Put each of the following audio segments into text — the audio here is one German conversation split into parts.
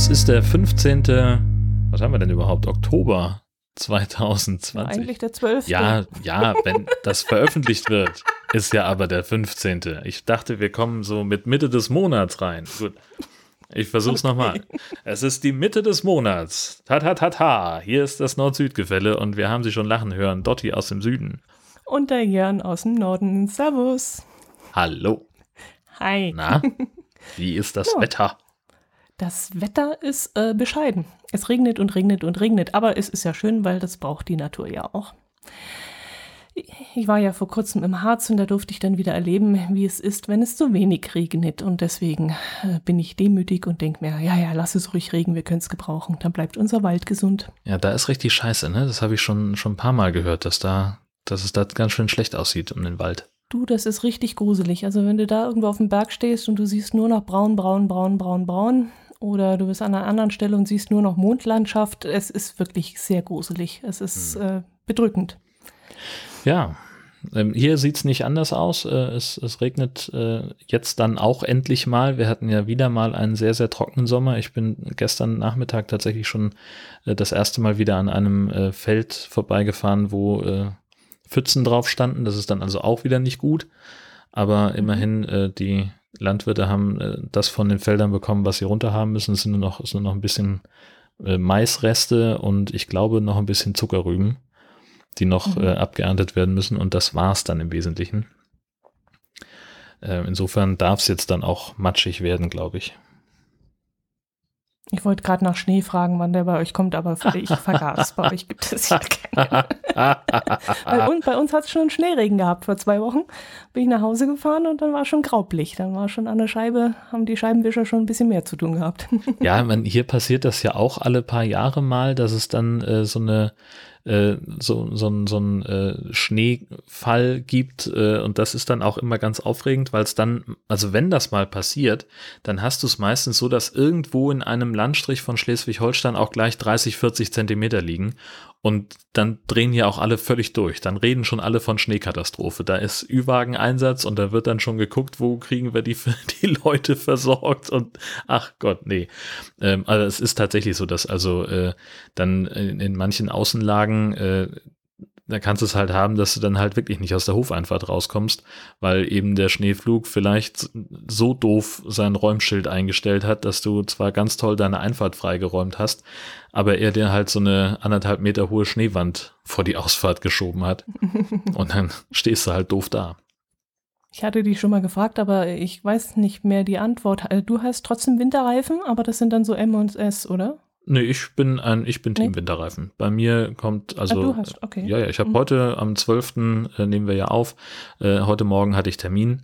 Es ist der 15. Was haben wir denn überhaupt? Oktober 2020. Eigentlich der 12. Ja, ja, wenn das veröffentlicht wird, ist ja aber der 15. Ich dachte, wir kommen so mit Mitte des Monats rein. Gut. Ich versuch's okay. nochmal. Es ist die Mitte des Monats. Ta ta ta ta. Hier ist das Nord-Süd-Gefälle und wir haben sie schon lachen hören. Dotti aus dem Süden. Und der Jörn aus dem Norden. Servus. Hallo. Hi. Na, wie ist das ja. Wetter? Das Wetter ist äh, bescheiden. Es regnet und regnet und regnet, aber es ist ja schön, weil das braucht die Natur ja auch. Ich war ja vor kurzem im Harz und da durfte ich dann wieder erleben, wie es ist, wenn es zu wenig regnet. Und deswegen äh, bin ich demütig und denke mir, ja, ja, lass es ruhig regen, wir können es gebrauchen. Dann bleibt unser Wald gesund. Ja, da ist richtig scheiße, ne? Das habe ich schon, schon ein paar Mal gehört, dass da, dass es da ganz schön schlecht aussieht um den Wald. Du, das ist richtig gruselig. Also wenn du da irgendwo auf dem Berg stehst und du siehst nur noch braun, braun, braun, braun, braun, oder du bist an einer anderen Stelle und siehst nur noch Mondlandschaft. Es ist wirklich sehr gruselig. Es ist hm. äh, bedrückend. Ja, ähm, hier sieht es nicht anders aus. Äh, es, es, regnet äh, jetzt dann auch endlich mal. Wir hatten ja wieder mal einen sehr, sehr trockenen Sommer. Ich bin gestern Nachmittag tatsächlich schon äh, das erste Mal wieder an einem Feld vorbeigefahren, wo Pfützen drauf standen. Das ist dann also auch wieder nicht gut. Aber mhm. immerhin, die Landwirte haben äh, das von den Feldern bekommen, was sie runterhaben müssen. Es sind nur noch, es sind noch ein bisschen äh, Maisreste und ich glaube noch ein bisschen Zuckerrüben, die noch mhm. äh, abgeerntet werden müssen. Und das war es dann im Wesentlichen. Äh, insofern darf es jetzt dann auch matschig werden, glaube ich. Ich wollte gerade nach Schnee fragen, wann der bei euch kommt, aber ich vergaß. bei euch gibt es ja keinen. bei, uns, bei uns hat es schon einen Schneeregen gehabt vor zwei Wochen. Bin ich nach Hause gefahren und dann war schon graublich. Dann war schon an der Scheibe, haben die Scheibenwischer schon ein bisschen mehr zu tun gehabt. ja, man, hier passiert das ja auch alle paar Jahre mal, dass es dann äh, so eine äh, so, so, so ein äh, Schneefall gibt äh, und das ist dann auch immer ganz aufregend, weil es dann, also wenn das mal passiert, dann hast du es meistens so, dass irgendwo in einem Landstrich von Schleswig-Holstein auch gleich 30, 40 Zentimeter liegen und dann drehen hier auch alle völlig durch. Dann reden schon alle von Schneekatastrophe. Da ist Ü-Wagen-Einsatz und da wird dann schon geguckt, wo kriegen wir die, die Leute versorgt und ach Gott, nee. Ähm, also es ist tatsächlich so, dass also äh, dann in, in manchen Außenlagen äh, da kannst du es halt haben, dass du dann halt wirklich nicht aus der Hofeinfahrt rauskommst, weil eben der Schneeflug vielleicht so doof sein Räumschild eingestellt hat, dass du zwar ganz toll deine Einfahrt freigeräumt hast, aber er dir halt so eine anderthalb Meter hohe Schneewand vor die Ausfahrt geschoben hat. Und dann stehst du halt doof da. Ich hatte dich schon mal gefragt, aber ich weiß nicht mehr die Antwort. Äh, du hast trotzdem Winterreifen, aber das sind dann so M und S, oder? Nee, ich bin ein, ich bin Team nee. Winterreifen. Bei mir kommt, also. Ah, du hast, okay. Ja, ja, ich habe mhm. heute am 12. Äh, nehmen wir ja auf. Äh, heute Morgen hatte ich Termin.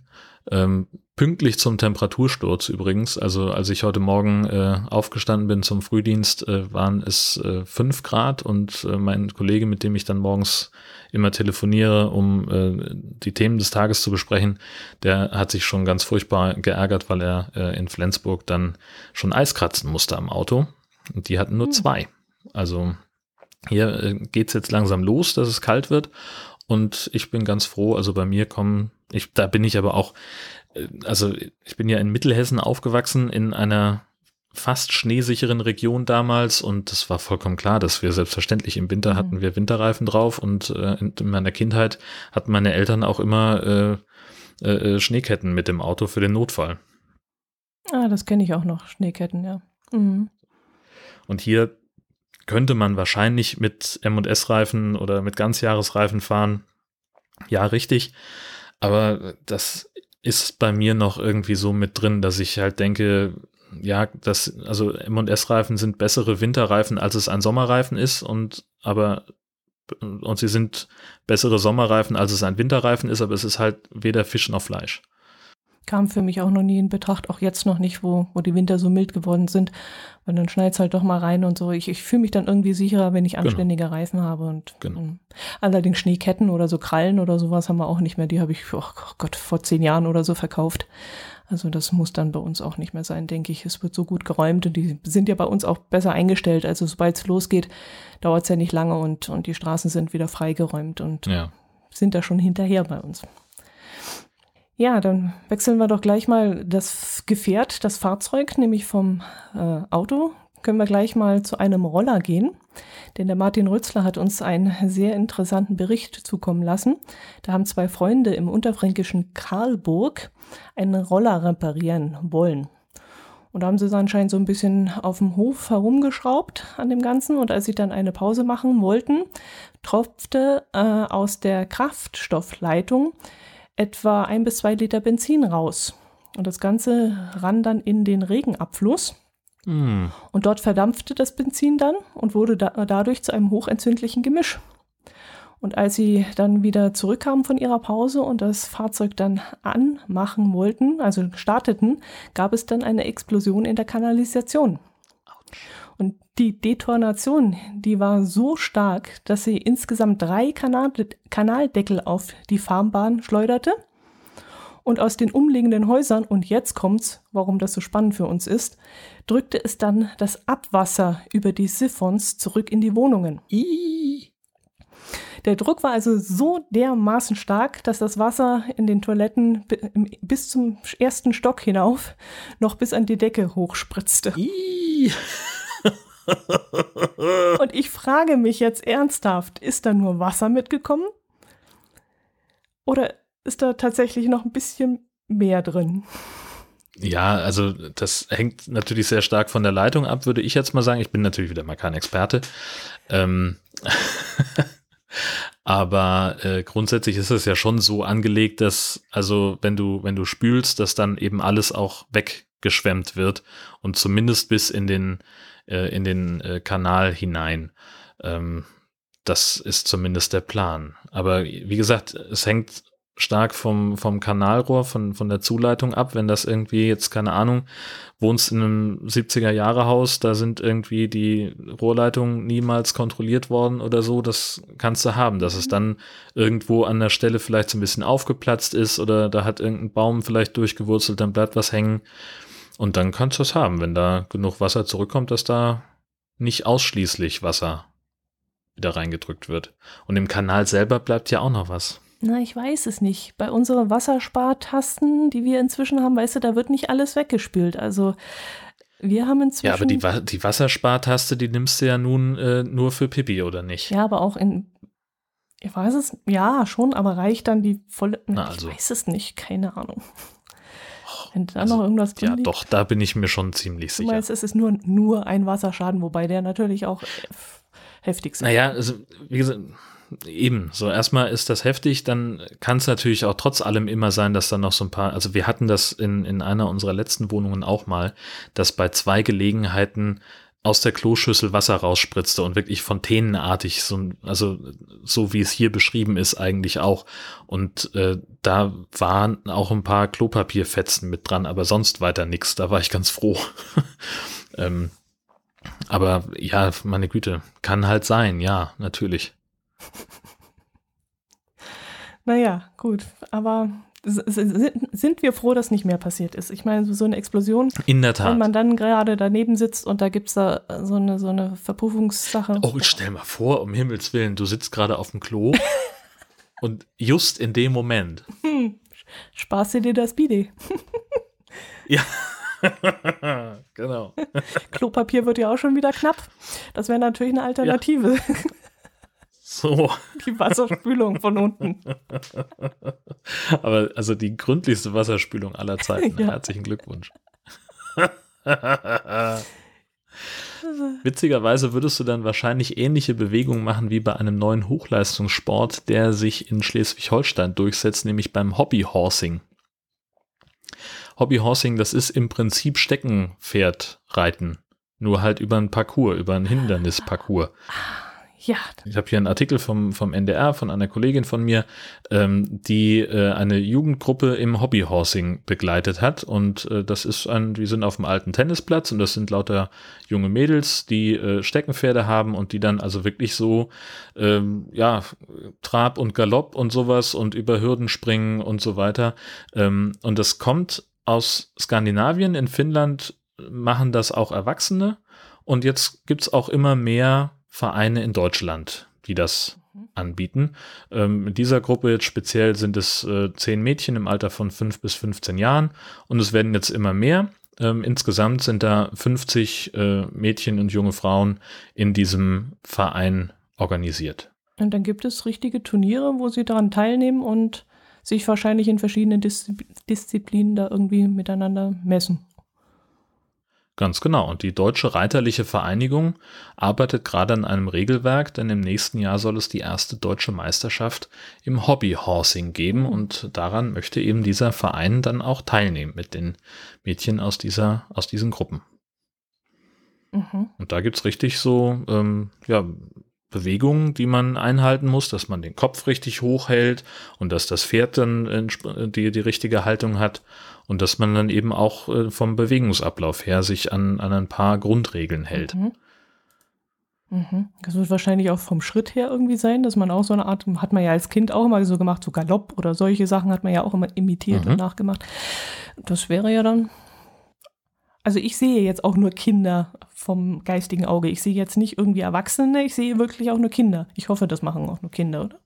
Ähm, pünktlich zum Temperatursturz übrigens. Also als ich heute Morgen äh, aufgestanden bin zum Frühdienst, äh, waren es äh, 5 Grad und äh, mein Kollege, mit dem ich dann morgens immer telefoniere, um äh, die Themen des Tages zu besprechen, der hat sich schon ganz furchtbar geärgert, weil er äh, in Flensburg dann schon Eis kratzen musste am Auto. Und die hatten nur hm. zwei. Also hier äh, geht's jetzt langsam los, dass es kalt wird. Und ich bin ganz froh, also bei mir kommen, ich, da bin ich aber auch, also ich bin ja in Mittelhessen aufgewachsen, in einer fast schneesicheren Region damals und es war vollkommen klar, dass wir selbstverständlich im Winter mhm. hatten wir Winterreifen drauf und äh, in meiner Kindheit hatten meine Eltern auch immer äh, äh, Schneeketten mit dem Auto für den Notfall. Ah, das kenne ich auch noch, Schneeketten, ja. Mhm. Und hier könnte man wahrscheinlich mit M&S-Reifen oder mit Ganzjahresreifen fahren. Ja, richtig. Aber das ist bei mir noch irgendwie so mit drin, dass ich halt denke, ja, das, also M&S-Reifen sind bessere Winterreifen, als es ein Sommerreifen ist und aber und sie sind bessere Sommerreifen, als es ein Winterreifen ist, aber es ist halt weder Fisch noch Fleisch kam für mich auch noch nie in Betracht, auch jetzt noch nicht, wo, wo die Winter so mild geworden sind. Und dann schneit es halt doch mal rein und so. Ich, ich fühle mich dann irgendwie sicherer, wenn ich genau. anständige genau. Reifen habe. Und, genau. und, allerdings Schneeketten oder so Krallen oder sowas haben wir auch nicht mehr. Die habe ich, oh Gott, vor zehn Jahren oder so verkauft. Also das muss dann bei uns auch nicht mehr sein, denke ich. Es wird so gut geräumt und die sind ja bei uns auch besser eingestellt. Also sobald es losgeht, dauert es ja nicht lange und, und die Straßen sind wieder freigeräumt und ja. sind da schon hinterher bei uns. Ja, dann wechseln wir doch gleich mal das Gefährt, das Fahrzeug, nämlich vom äh, Auto. Können wir gleich mal zu einem Roller gehen, denn der Martin Rützler hat uns einen sehr interessanten Bericht zukommen lassen. Da haben zwei Freunde im unterfränkischen Karlburg einen Roller reparieren wollen. Und da haben sie es anscheinend so ein bisschen auf dem Hof herumgeschraubt an dem Ganzen. Und als sie dann eine Pause machen wollten, tropfte äh, aus der Kraftstoffleitung etwa ein bis zwei Liter Benzin raus. Und das Ganze ran dann in den Regenabfluss. Mm. Und dort verdampfte das Benzin dann und wurde da, dadurch zu einem hochentzündlichen Gemisch. Und als sie dann wieder zurückkamen von ihrer Pause und das Fahrzeug dann anmachen wollten, also starteten, gab es dann eine Explosion in der Kanalisation. Und die Detonation, die war so stark, dass sie insgesamt drei Kanal Kanaldeckel auf die Farmbahn schleuderte. Und aus den umliegenden Häusern, und jetzt kommt's, warum das so spannend für uns ist, drückte es dann das Abwasser über die Siphons zurück in die Wohnungen. Ii. Der Druck war also so dermaßen stark, dass das Wasser in den Toiletten bis zum ersten Stock hinauf noch bis an die Decke hochspritzte. Und ich frage mich jetzt ernsthaft, ist da nur Wasser mitgekommen? Oder ist da tatsächlich noch ein bisschen mehr drin? Ja, also das hängt natürlich sehr stark von der Leitung ab, würde ich jetzt mal sagen. Ich bin natürlich wieder mal kein Experte. Ähm Aber äh, grundsätzlich ist es ja schon so angelegt, dass, also wenn du, wenn du spülst, dass dann eben alles auch weggeschwemmt wird und zumindest bis in den, äh, in den äh, Kanal hinein. Ähm, das ist zumindest der Plan. Aber wie gesagt, es hängt stark vom, vom Kanalrohr, von, von der Zuleitung ab. Wenn das irgendwie jetzt, keine Ahnung, wohnst in einem 70er-Jahre-Haus, da sind irgendwie die Rohrleitungen niemals kontrolliert worden oder so, das kannst du haben, dass es dann irgendwo an der Stelle vielleicht so ein bisschen aufgeplatzt ist oder da hat irgendein Baum vielleicht durchgewurzelt, dann bleibt was hängen. Und dann kannst du es haben, wenn da genug Wasser zurückkommt, dass da nicht ausschließlich Wasser wieder reingedrückt wird. Und im Kanal selber bleibt ja auch noch was. Na, ich weiß es nicht. Bei unseren Wasserspartasten, die wir inzwischen haben, weißt du, da wird nicht alles weggespült. Also wir haben inzwischen. Ja, aber die, die Wasserspartaste, die nimmst du ja nun äh, nur für Pipi, oder nicht? Ja, aber auch in. Ich weiß es, ja, schon, aber reicht dann die volle. Na, also. Ich weiß es nicht, keine Ahnung. Wenn da also, noch irgendwas drin Ja, liegt. doch, da bin ich mir schon ziemlich sicher. Meinst, es ist nur, nur ein Wasserschaden, wobei der natürlich auch heftig ist. Naja, also, wie gesagt eben, so erstmal ist das heftig, dann kann es natürlich auch trotz allem immer sein, dass dann noch so ein paar, also wir hatten das in, in einer unserer letzten Wohnungen auch mal, dass bei zwei Gelegenheiten aus der Kloschüssel Wasser rausspritzte und wirklich fontänenartig, so, also so wie es hier beschrieben ist, eigentlich auch. Und äh, da waren auch ein paar Klopapierfetzen mit dran, aber sonst weiter nichts. Da war ich ganz froh. ähm, aber ja, meine Güte, kann halt sein, ja, natürlich. naja, gut, aber sind wir froh, dass nicht mehr passiert ist. Ich meine, so eine Explosion, In der Tat. wenn man dann gerade daneben sitzt und da gibt es da so eine, so eine Verpuffungssache. Oh, stell mal vor, um Himmels Willen, du sitzt gerade auf dem Klo und just in dem Moment. Hm, sparst du dir das Bide. ja. genau. Klopapier wird ja auch schon wieder knapp. Das wäre natürlich eine Alternative. Ja. So. Die Wasserspülung von unten. Aber also die gründlichste Wasserspülung aller Zeiten. Ja. Herzlichen Glückwunsch. Witzigerweise würdest du dann wahrscheinlich ähnliche Bewegungen machen wie bei einem neuen Hochleistungssport, der sich in Schleswig-Holstein durchsetzt, nämlich beim Hobbyhorsing. Hobbyhorsing, das ist im Prinzip Steckenpferdreiten. Nur halt über ein Parcours, über ein Hindernisparcours. Ja. Ich habe hier einen Artikel vom, vom NDR von einer Kollegin von mir, ähm, die äh, eine Jugendgruppe im Hobbyhorsing begleitet hat. Und äh, das ist ein, wir sind auf dem alten Tennisplatz und das sind lauter junge Mädels, die äh, Steckenpferde haben und die dann also wirklich so, ähm, ja, Trab und Galopp und sowas und über Hürden springen und so weiter. Ähm, und das kommt aus Skandinavien. In Finnland machen das auch Erwachsene. Und jetzt gibt's auch immer mehr Vereine in Deutschland, die das anbieten. Ähm, in dieser Gruppe jetzt speziell sind es äh, zehn Mädchen im Alter von fünf bis 15 Jahren und es werden jetzt immer mehr. Ähm, insgesamt sind da 50 äh, Mädchen und junge Frauen in diesem Verein organisiert. Und dann gibt es richtige Turniere, wo sie daran teilnehmen und sich wahrscheinlich in verschiedenen Dis Disziplinen da irgendwie miteinander messen. Ganz genau. Und die Deutsche Reiterliche Vereinigung arbeitet gerade an einem Regelwerk, denn im nächsten Jahr soll es die erste deutsche Meisterschaft im Hobbyhorsing geben und daran möchte eben dieser Verein dann auch teilnehmen mit den Mädchen aus dieser, aus diesen Gruppen. Mhm. Und da gibt es richtig so, ähm, ja, Bewegungen, die man einhalten muss, dass man den Kopf richtig hoch hält und dass das Pferd dann die, die richtige Haltung hat und dass man dann eben auch äh, vom Bewegungsablauf her sich an, an ein paar Grundregeln hält. Mhm. Mhm. Das wird wahrscheinlich auch vom Schritt her irgendwie sein, dass man auch so eine Art, hat man ja als Kind auch immer so gemacht, so Galopp oder solche Sachen hat man ja auch immer imitiert mhm. und nachgemacht. Das wäre ja dann also ich sehe jetzt auch nur Kinder vom geistigen Auge. Ich sehe jetzt nicht irgendwie Erwachsene, ich sehe wirklich auch nur Kinder. Ich hoffe, das machen auch nur Kinder, oder?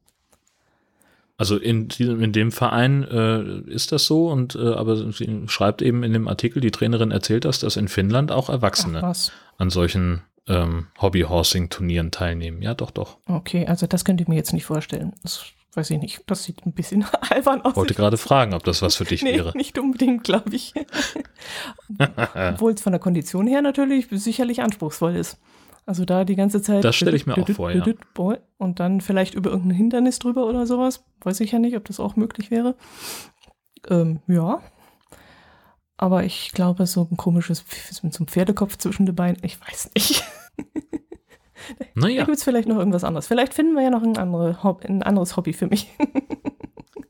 Also in, in dem Verein äh, ist das so und äh, aber sie schreibt eben in dem Artikel, die Trainerin erzählt das, dass in Finnland auch Erwachsene Ach, an solchen ähm, Hobby-Horsing-Turnieren teilnehmen. Ja, doch, doch. Okay, also das könnte ich mir jetzt nicht vorstellen. Das weiß ich nicht, das sieht ein bisschen albern aus. Ich wollte gerade fragen, ob das was für dich nee, wäre. Nicht unbedingt, glaube ich. Obwohl es von der Kondition her natürlich sicherlich anspruchsvoll ist. Also da die ganze Zeit. Das stelle ich mir auch vor, ja. Und dann vielleicht über irgendein Hindernis drüber oder sowas. Weiß ich ja nicht, ob das auch möglich wäre. Ähm, ja. Aber ich glaube, so ein komisches mit so einem Pferdekopf zwischen den Beinen, ich weiß nicht. Naja. Da gibt es vielleicht noch irgendwas anderes. Vielleicht finden wir ja noch ein, andere ein anderes Hobby für mich.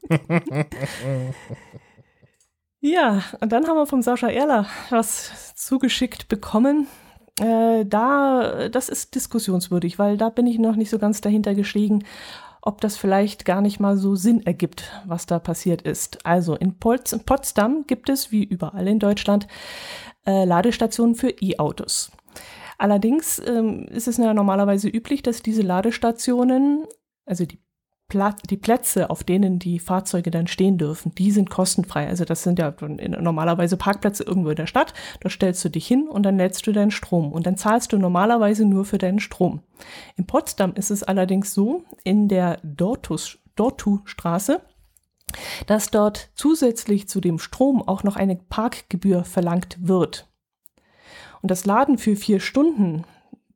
ja, und dann haben wir vom Sascha Erler was zugeschickt bekommen. Äh, da, das ist diskussionswürdig, weil da bin ich noch nicht so ganz dahinter gestiegen, ob das vielleicht gar nicht mal so Sinn ergibt, was da passiert ist. Also in Potsdam gibt es, wie überall in Deutschland, äh, Ladestationen für E-Autos. Allerdings ähm, ist es ja normalerweise üblich, dass diese Ladestationen, also die, Pla die Plätze, auf denen die Fahrzeuge dann stehen dürfen, die sind kostenfrei. Also das sind ja normalerweise Parkplätze irgendwo in der Stadt. Da stellst du dich hin und dann lädst du deinen Strom. Und dann zahlst du normalerweise nur für deinen Strom. In Potsdam ist es allerdings so, in der Dortu-Straße, dass dort zusätzlich zu dem Strom auch noch eine Parkgebühr verlangt wird. Und das Laden für vier Stunden,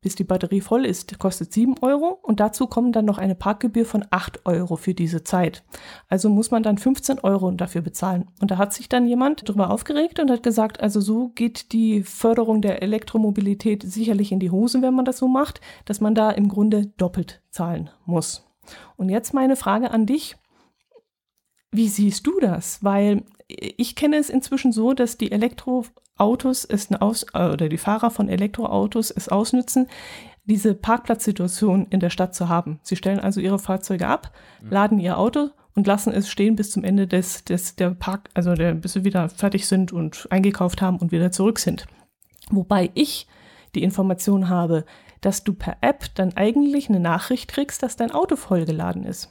bis die Batterie voll ist, kostet sieben Euro und dazu kommen dann noch eine Parkgebühr von acht Euro für diese Zeit. Also muss man dann 15 Euro dafür bezahlen. Und da hat sich dann jemand darüber aufgeregt und hat gesagt, also so geht die Förderung der Elektromobilität sicherlich in die Hose, wenn man das so macht, dass man da im Grunde doppelt zahlen muss. Und jetzt meine Frage an dich. Wie siehst du das? Weil ich kenne es inzwischen so, dass die Elektroautos es aus, äh, oder die Fahrer von Elektroautos es ausnützen, diese Parkplatzsituation in der Stadt zu haben. Sie stellen also ihre Fahrzeuge ab, mhm. laden ihr Auto und lassen es stehen bis zum Ende des, des der Park, also der, bis sie wieder fertig sind und eingekauft haben und wieder zurück sind. Wobei ich die Information habe, dass du per App dann eigentlich eine Nachricht kriegst, dass dein Auto vollgeladen ist.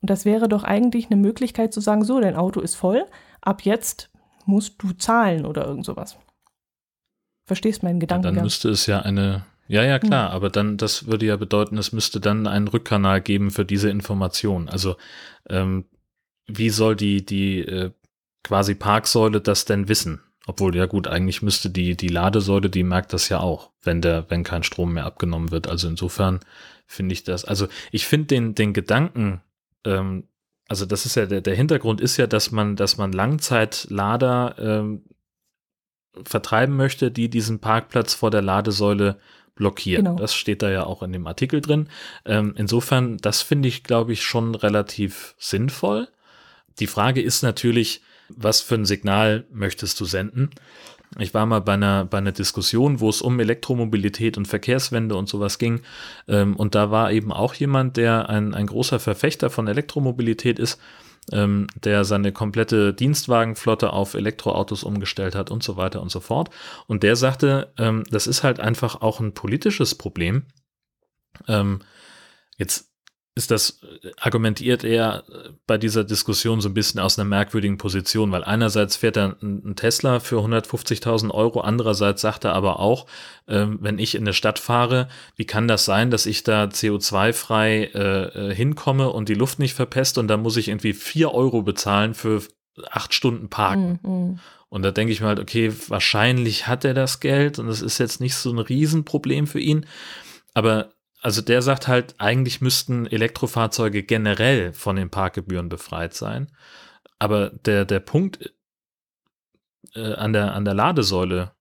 Und das wäre doch eigentlich eine Möglichkeit zu sagen, so, dein Auto ist voll, ab jetzt musst du zahlen oder irgend sowas. Verstehst meinen Gedanken? Ja, dann müsste es ja eine, ja, ja, klar, hm. aber dann, das würde ja bedeuten, es müsste dann einen Rückkanal geben für diese Information. Also, ähm, wie soll die, die äh, quasi Parksäule das denn wissen? Obwohl, ja gut, eigentlich müsste die, die Ladesäule, die merkt das ja auch, wenn der, wenn kein Strom mehr abgenommen wird. Also insofern finde ich das, also ich finde den, den Gedanken ähm, also das ist ja der, der Hintergrund ist ja, dass man, dass man Langzeitlader ähm, vertreiben möchte, die diesen Parkplatz vor der Ladesäule blockieren. Genau. Das steht da ja auch in dem Artikel drin. Ähm, insofern, das finde ich, glaube ich, schon relativ sinnvoll. Die Frage ist natürlich, was für ein Signal möchtest du senden? Ich war mal bei einer, bei einer Diskussion, wo es um Elektromobilität und Verkehrswende und sowas ging. Ähm, und da war eben auch jemand, der ein, ein großer Verfechter von Elektromobilität ist, ähm, der seine komplette Dienstwagenflotte auf Elektroautos umgestellt hat und so weiter und so fort. Und der sagte, ähm, das ist halt einfach auch ein politisches Problem. Ähm, jetzt ist das, argumentiert er bei dieser Diskussion so ein bisschen aus einer merkwürdigen Position, weil einerseits fährt er ein Tesla für 150.000 Euro, andererseits sagt er aber auch, äh, wenn ich in eine Stadt fahre, wie kann das sein, dass ich da CO2-frei äh, äh, hinkomme und die Luft nicht verpest und da muss ich irgendwie vier Euro bezahlen für acht Stunden Parken. Mhm. Und da denke ich mir halt, okay, wahrscheinlich hat er das Geld und das ist jetzt nicht so ein Riesenproblem für ihn, aber also der sagt halt, eigentlich müssten Elektrofahrzeuge generell von den Parkgebühren befreit sein. Aber der, der Punkt äh, an, der, an der Ladesäule,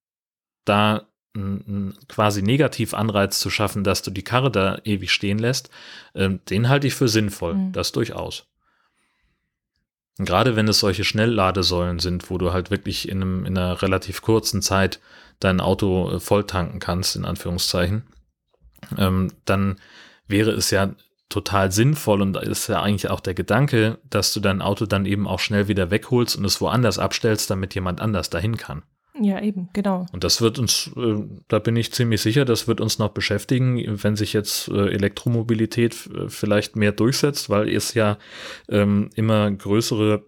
da einen quasi Negativanreiz zu schaffen, dass du die Karre da ewig stehen lässt, äh, den halte ich für sinnvoll. Mhm. Das durchaus. Und gerade wenn es solche Schnellladesäulen sind, wo du halt wirklich in, einem, in einer relativ kurzen Zeit dein Auto äh, voll tanken kannst, in Anführungszeichen, ähm, dann wäre es ja total sinnvoll und ist ja eigentlich auch der Gedanke, dass du dein Auto dann eben auch schnell wieder wegholst und es woanders abstellst, damit jemand anders dahin kann. Ja, eben, genau. Und das wird uns, äh, da bin ich ziemlich sicher, das wird uns noch beschäftigen, wenn sich jetzt äh, Elektromobilität äh, vielleicht mehr durchsetzt, weil es ja ähm, immer größere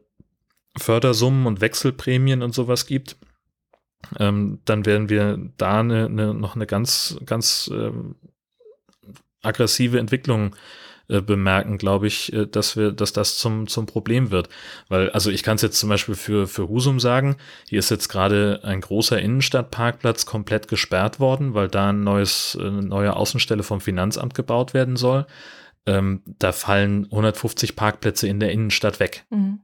Fördersummen und Wechselprämien und sowas gibt. Ähm, dann werden wir da eine, eine, noch eine ganz, ganz ähm, aggressive Entwicklung äh, bemerken, glaube ich, äh, dass wir, dass das zum, zum Problem wird. Weil, also ich kann es jetzt zum Beispiel für, für Husum sagen, hier ist jetzt gerade ein großer Innenstadtparkplatz komplett gesperrt worden, weil da ein neues, eine neue Außenstelle vom Finanzamt gebaut werden soll. Ähm, da fallen 150 Parkplätze in der Innenstadt weg. Mhm.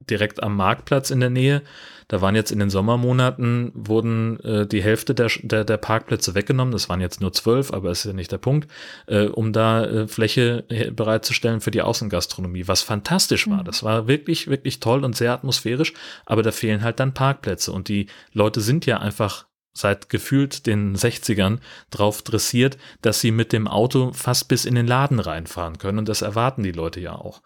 Direkt am Marktplatz in der Nähe da waren jetzt in den Sommermonaten, wurden äh, die Hälfte der, der, der Parkplätze weggenommen. Das waren jetzt nur zwölf, aber ist ja nicht der Punkt, äh, um da äh, Fläche bereitzustellen für die Außengastronomie, was fantastisch war. Mhm. Das war wirklich, wirklich toll und sehr atmosphärisch, aber da fehlen halt dann Parkplätze und die Leute sind ja einfach seit gefühlt den 60ern drauf dressiert, dass sie mit dem Auto fast bis in den Laden reinfahren können und das erwarten die Leute ja auch.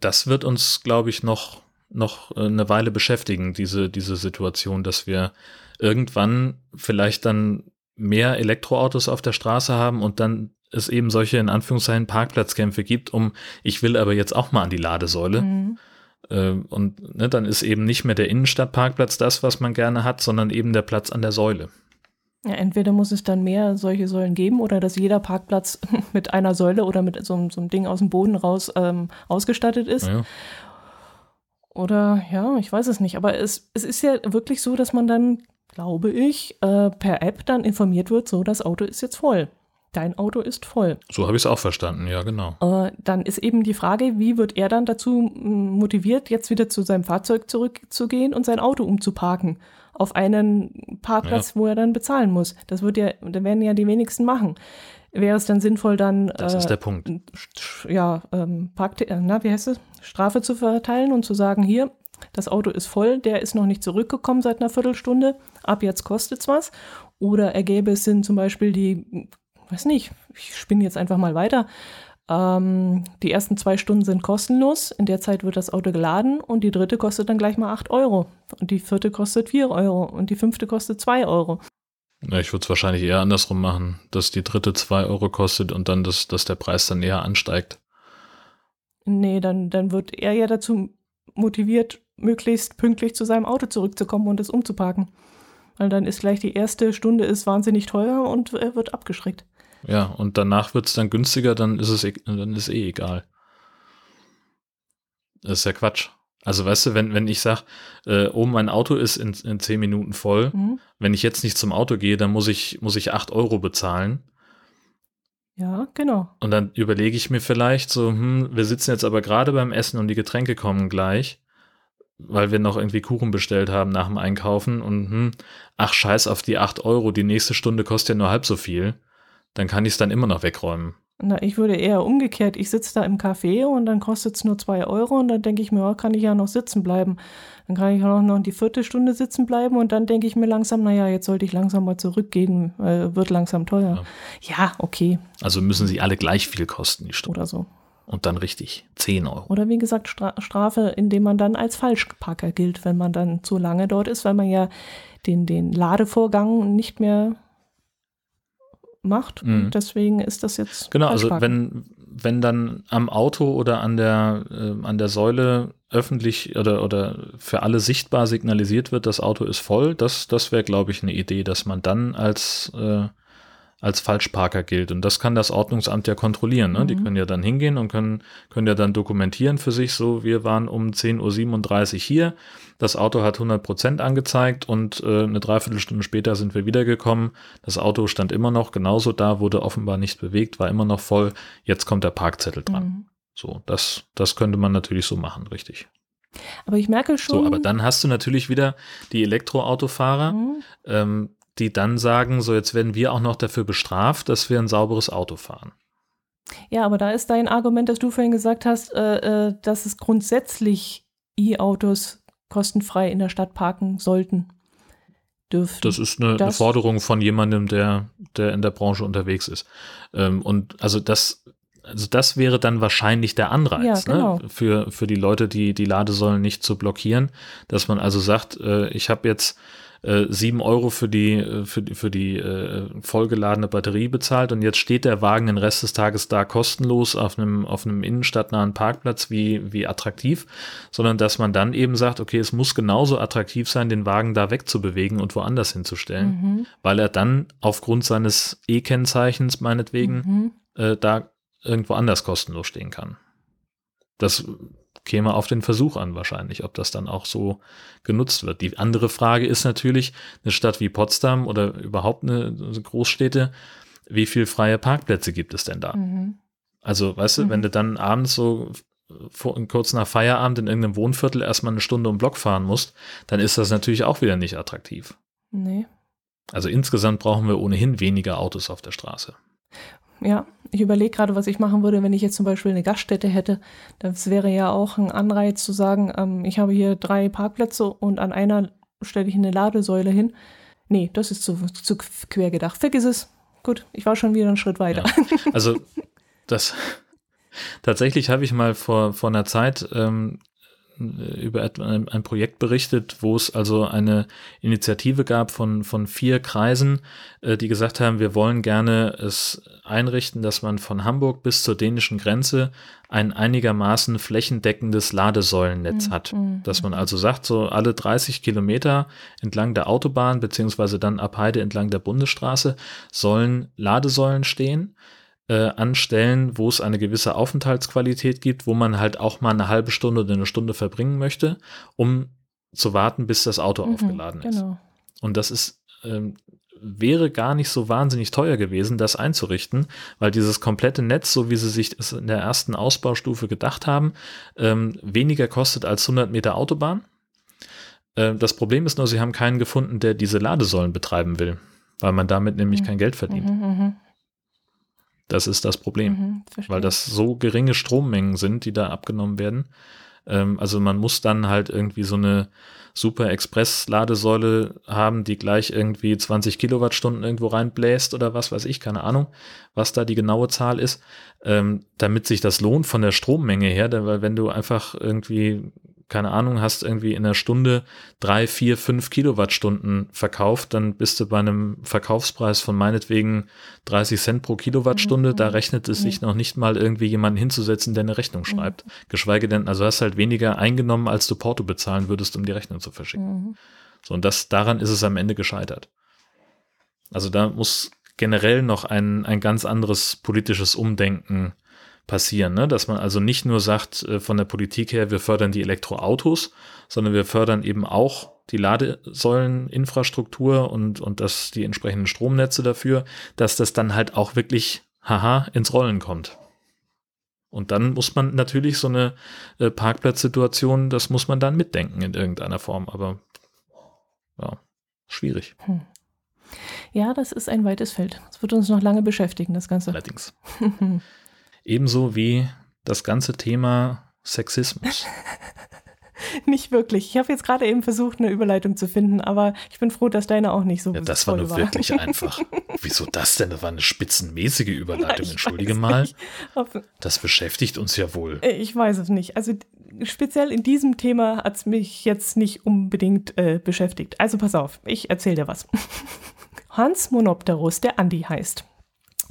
Das wird uns, glaube ich, noch noch äh, eine Weile beschäftigen, diese, diese Situation, dass wir irgendwann vielleicht dann mehr Elektroautos auf der Straße haben und dann es eben solche in Anführungszeichen Parkplatzkämpfe gibt, um ich will aber jetzt auch mal an die Ladesäule. Mhm. Äh, und ne, dann ist eben nicht mehr der Innenstadtparkplatz das, was man gerne hat, sondern eben der Platz an der Säule. Ja, entweder muss es dann mehr solche Säulen geben oder dass jeder Parkplatz mit einer Säule oder mit so, so einem Ding aus dem Boden raus ähm, ausgestattet ist. Ja. Oder ja, ich weiß es nicht. Aber es, es ist ja wirklich so, dass man dann, glaube ich, äh, per App dann informiert wird, so das Auto ist jetzt voll. Dein Auto ist voll. So habe ich es auch verstanden, ja, genau. Äh, dann ist eben die Frage, wie wird er dann dazu motiviert, jetzt wieder zu seinem Fahrzeug zurückzugehen und sein Auto umzuparken auf einen Parkplatz, ja. wo er dann bezahlen muss. Das wird ja, da werden ja die wenigsten machen wäre es dann sinnvoll, dann das äh, ist der Punkt. ja, ähm, Park, äh, na, wie heißt es? Strafe zu verteilen und zu sagen, hier, das Auto ist voll, der ist noch nicht zurückgekommen seit einer Viertelstunde, ab jetzt kostet es was. Oder ergäbe es Sinn zum Beispiel die, weiß nicht, ich spinne jetzt einfach mal weiter. Ähm, die ersten zwei Stunden sind kostenlos, in der Zeit wird das Auto geladen und die dritte kostet dann gleich mal 8 Euro und die vierte kostet 4 Euro und die fünfte kostet 2 Euro. Ja, ich würde es wahrscheinlich eher andersrum machen, dass die dritte zwei Euro kostet und dann, das, dass der Preis dann eher ansteigt. Nee, dann, dann wird er ja dazu motiviert, möglichst pünktlich zu seinem Auto zurückzukommen und es umzuparken. Weil dann ist gleich die erste Stunde ist wahnsinnig teuer und er wird abgeschreckt. Ja, und danach wird es dann günstiger, dann ist es dann ist eh egal. Das ist ja Quatsch. Also weißt du, wenn, wenn ich sage, äh, oh, mein Auto ist in, in zehn Minuten voll, mhm. wenn ich jetzt nicht zum Auto gehe, dann muss ich, muss ich acht Euro bezahlen. Ja, genau. Und dann überlege ich mir vielleicht so, hm, wir sitzen jetzt aber gerade beim Essen und die Getränke kommen gleich, weil wir noch irgendwie Kuchen bestellt haben nach dem Einkaufen und hm, ach scheiß auf die acht Euro, die nächste Stunde kostet ja nur halb so viel. Dann kann ich es dann immer noch wegräumen. Na, ich würde eher umgekehrt. Ich sitze da im Café und dann kostet es nur zwei Euro und dann denke ich mir, oh, kann ich ja noch sitzen bleiben. Dann kann ich auch noch die vierte Stunde sitzen bleiben und dann denke ich mir langsam, naja, jetzt sollte ich langsam mal zurückgehen, äh, wird langsam teuer. Ja. ja, okay. Also müssen sie alle gleich viel kosten, die Stunde. Oder so. Und dann richtig 10 Euro. Oder wie gesagt, Stra Strafe, indem man dann als Falschparker gilt, wenn man dann zu lange dort ist, weil man ja den, den Ladevorgang nicht mehr macht. Mhm. Deswegen ist das jetzt. Genau, also wenn, wenn dann am Auto oder an der, äh, an der Säule öffentlich oder, oder für alle sichtbar signalisiert wird, das Auto ist voll, das, das wäre, glaube ich, eine Idee, dass man dann als, äh, als Falschparker gilt. Und das kann das Ordnungsamt ja kontrollieren. Ne? Mhm. Die können ja dann hingehen und können, können ja dann dokumentieren für sich, so, wir waren um 10.37 Uhr hier, das Auto hat 100 Prozent angezeigt und äh, eine Dreiviertelstunde später sind wir wiedergekommen. Das Auto stand immer noch genauso da, wurde offenbar nicht bewegt, war immer noch voll. Jetzt kommt der Parkzettel dran. Mhm. So, das, das könnte man natürlich so machen, richtig. Aber ich merke schon. So, aber dann hast du natürlich wieder die Elektroautofahrer, mhm. ähm, die dann sagen, so jetzt werden wir auch noch dafür bestraft, dass wir ein sauberes Auto fahren. Ja, aber da ist dein Argument, dass du vorhin gesagt hast, äh, äh, dass es grundsätzlich E-Autos kostenfrei in der Stadt parken sollten. Dürften. Das ist eine, das eine Forderung von jemandem, der, der in der Branche unterwegs ist. Ähm, und also das also das wäre dann wahrscheinlich der Anreiz ja, genau. ne? für, für die Leute, die die Ladesäulen nicht zu blockieren, dass man also sagt, äh, ich habe jetzt äh, 7 Euro für die, äh, für die, für die äh, vollgeladene Batterie bezahlt und jetzt steht der Wagen den Rest des Tages da kostenlos auf einem, auf einem innenstadtnahen Parkplatz, wie, wie attraktiv, sondern dass man dann eben sagt, okay, es muss genauso attraktiv sein, den Wagen da wegzubewegen und woanders hinzustellen, mhm. weil er dann aufgrund seines E-Kennzeichens meinetwegen mhm. äh, da irgendwo anders kostenlos stehen kann. Das käme auf den Versuch an wahrscheinlich, ob das dann auch so genutzt wird. Die andere Frage ist natürlich, eine Stadt wie Potsdam oder überhaupt eine Großstädte, wie viel freie Parkplätze gibt es denn da? Mhm. Also, weißt du, mhm. wenn du dann abends so vor, kurz nach Feierabend in irgendeinem Wohnviertel erstmal eine Stunde um Block fahren musst, dann ist das natürlich auch wieder nicht attraktiv. Nee. Also insgesamt brauchen wir ohnehin weniger Autos auf der Straße. Ja, ich überlege gerade, was ich machen würde, wenn ich jetzt zum Beispiel eine Gaststätte hätte. Das wäre ja auch ein Anreiz zu sagen, ähm, ich habe hier drei Parkplätze und an einer stelle ich eine Ladesäule hin. Nee, das ist zu, zu quer gedacht. Vergiss es. Gut, ich war schon wieder einen Schritt weiter. Ja. Also das tatsächlich habe ich mal vor, vor einer Zeit ähm, über ein, ein Projekt berichtet, wo es also eine Initiative gab von, von vier Kreisen, äh, die gesagt haben, wir wollen gerne es einrichten, dass man von Hamburg bis zur dänischen Grenze ein einigermaßen flächendeckendes Ladesäulennetz mhm. hat. Mhm. Dass man also sagt, so alle 30 Kilometer entlang der Autobahn beziehungsweise dann ab Heide entlang der Bundesstraße sollen Ladesäulen stehen äh, an Stellen, wo es eine gewisse Aufenthaltsqualität gibt, wo man halt auch mal eine halbe Stunde oder eine Stunde verbringen möchte, um zu warten, bis das Auto mhm, aufgeladen ist. Genau. Und das ist ähm, wäre gar nicht so wahnsinnig teuer gewesen, das einzurichten, weil dieses komplette Netz, so wie sie sich es in der ersten Ausbaustufe gedacht haben, ähm, weniger kostet als 100 Meter Autobahn. Äh, das Problem ist nur, sie haben keinen gefunden, der diese Ladesäulen betreiben will, weil man damit nämlich mhm. kein Geld verdient. Mhm, mhm. Das ist das Problem, mhm, weil das so geringe Strommengen sind, die da abgenommen werden. Ähm, also man muss dann halt irgendwie so eine Super Express-Ladesäule haben, die gleich irgendwie 20 Kilowattstunden irgendwo reinbläst oder was weiß ich, keine Ahnung, was da die genaue Zahl ist, ähm, damit sich das lohnt von der Strommenge her, weil wenn du einfach irgendwie keine Ahnung, hast irgendwie in einer Stunde drei, vier, fünf Kilowattstunden verkauft, dann bist du bei einem Verkaufspreis von meinetwegen 30 Cent pro Kilowattstunde. Mhm. Da rechnet es sich noch nicht mal irgendwie jemanden hinzusetzen, der eine Rechnung schreibt. Geschweige denn, also hast halt weniger eingenommen, als du Porto bezahlen würdest, um die Rechnung zu verschicken. Mhm. So, und das, daran ist es am Ende gescheitert. Also da muss generell noch ein, ein ganz anderes politisches Umdenken passieren, ne? dass man also nicht nur sagt äh, von der Politik her, wir fördern die Elektroautos, sondern wir fördern eben auch die Ladesäuleninfrastruktur und, und das, die entsprechenden Stromnetze dafür, dass das dann halt auch wirklich, haha, ins Rollen kommt. Und dann muss man natürlich so eine äh, Parkplatzsituation, das muss man dann mitdenken in irgendeiner Form, aber ja, schwierig. Hm. Ja, das ist ein weites Feld. Das wird uns noch lange beschäftigen, das Ganze. Allerdings. Ebenso wie das ganze Thema Sexismus. nicht wirklich. Ich habe jetzt gerade eben versucht, eine Überleitung zu finden, aber ich bin froh, dass deine auch nicht so ja, das war nur war. wirklich einfach. Wieso das denn? Das war eine spitzenmäßige Überleitung. Ja, Entschuldige mal. Das beschäftigt uns ja wohl. Äh, ich weiß es nicht. Also speziell in diesem Thema hat es mich jetzt nicht unbedingt äh, beschäftigt. Also pass auf, ich erzähle dir was. Hans Monopterus, der Andi heißt,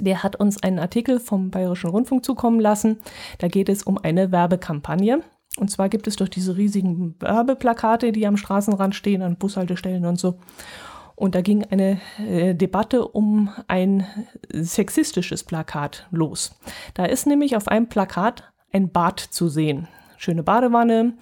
der hat uns einen Artikel vom Bayerischen Rundfunk zukommen lassen. Da geht es um eine Werbekampagne. Und zwar gibt es doch diese riesigen Werbeplakate, die am Straßenrand stehen, an Bushaltestellen und so. Und da ging eine äh, Debatte um ein sexistisches Plakat los. Da ist nämlich auf einem Plakat ein Bad zu sehen. Schöne Badewanne,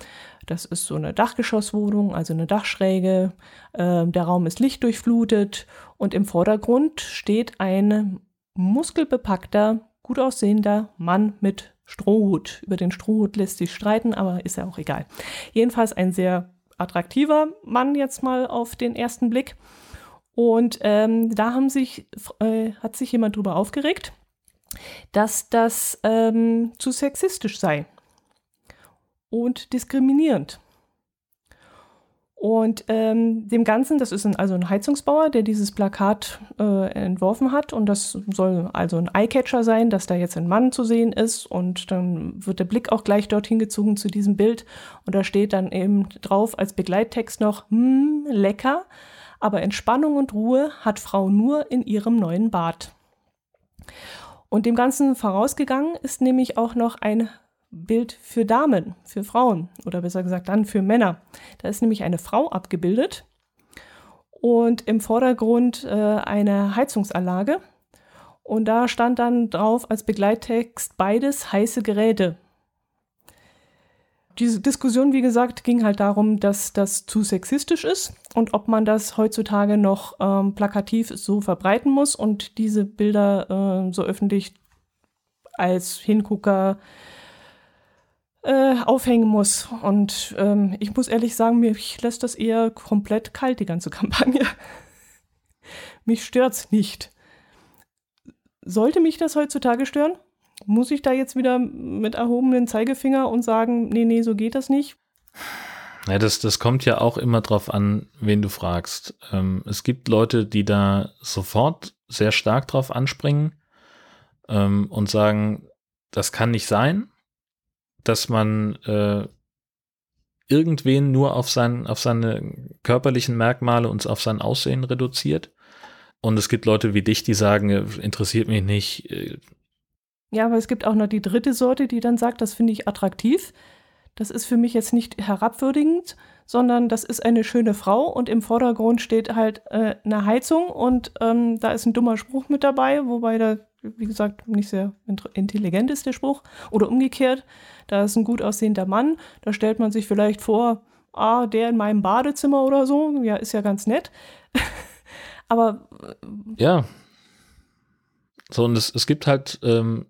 das ist so eine Dachgeschosswohnung, also eine Dachschräge. Äh, der Raum ist lichtdurchflutet und im Vordergrund steht ein muskelbepackter, gut aussehender Mann mit Strohhut. Über den Strohhut lässt sich streiten, aber ist ja auch egal. Jedenfalls ein sehr attraktiver Mann jetzt mal auf den ersten Blick. Und ähm, da haben sich, äh, hat sich jemand drüber aufgeregt, dass das ähm, zu sexistisch sei und diskriminierend. Und ähm, dem Ganzen, das ist ein, also ein Heizungsbauer, der dieses Plakat äh, entworfen hat. Und das soll also ein Eyecatcher sein, dass da jetzt ein Mann zu sehen ist. Und dann wird der Blick auch gleich dorthin gezogen zu diesem Bild. Und da steht dann eben drauf als Begleittext noch, hm, lecker. Aber Entspannung und Ruhe hat Frau nur in ihrem neuen Bad. Und dem Ganzen vorausgegangen ist nämlich auch noch ein Bild für Damen, für Frauen oder besser gesagt dann für Männer. Da ist nämlich eine Frau abgebildet und im Vordergrund äh, eine Heizungsanlage. Und da stand dann drauf als Begleittext beides heiße Geräte. Diese Diskussion, wie gesagt, ging halt darum, dass das zu sexistisch ist und ob man das heutzutage noch ähm, plakativ so verbreiten muss und diese Bilder äh, so öffentlich als Hingucker äh, aufhängen muss. Und ähm, ich muss ehrlich sagen, mich lässt das eher komplett kalt, die ganze Kampagne. mich stört's nicht. Sollte mich das heutzutage stören? Muss ich da jetzt wieder mit erhobenen Zeigefinger und sagen, nee, nee, so geht das nicht? Ja, das, das kommt ja auch immer drauf an, wen du fragst. Ähm, es gibt Leute, die da sofort sehr stark drauf anspringen ähm, und sagen, das kann nicht sein dass man äh, irgendwen nur auf, sein, auf seine körperlichen Merkmale und auf sein Aussehen reduziert. Und es gibt Leute wie dich, die sagen, äh, interessiert mich nicht. Äh. Ja, aber es gibt auch noch die dritte Sorte, die dann sagt, das finde ich attraktiv. Das ist für mich jetzt nicht herabwürdigend, sondern das ist eine schöne Frau und im Vordergrund steht halt äh, eine Heizung und ähm, da ist ein dummer Spruch mit dabei, wobei da wie gesagt, nicht sehr intelligent ist der Spruch. Oder umgekehrt, da ist ein gut aussehender Mann, da stellt man sich vielleicht vor, ah, der in meinem Badezimmer oder so, ja, ist ja ganz nett. Aber. Äh, ja. So, und es, es gibt halt ähm,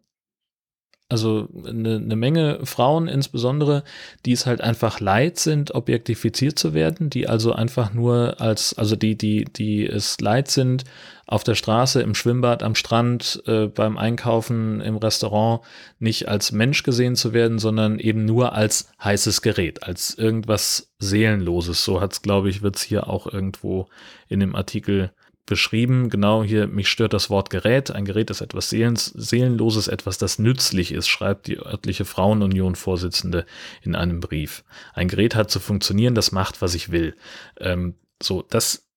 also eine, eine Menge Frauen insbesondere, die es halt einfach leid sind, objektifiziert zu werden, die also einfach nur als, also die, die, die es leid sind, auf der Straße, im Schwimmbad, am Strand, äh, beim Einkaufen, im Restaurant nicht als Mensch gesehen zu werden, sondern eben nur als heißes Gerät, als irgendwas Seelenloses. So hat's, glaube ich, wird's hier auch irgendwo in dem Artikel beschrieben. Genau hier, mich stört das Wort Gerät. Ein Gerät ist etwas Seelens, Seelenloses, etwas, das nützlich ist, schreibt die örtliche Frauenunion-Vorsitzende in einem Brief. Ein Gerät hat zu funktionieren, das macht, was ich will. Ähm, so, das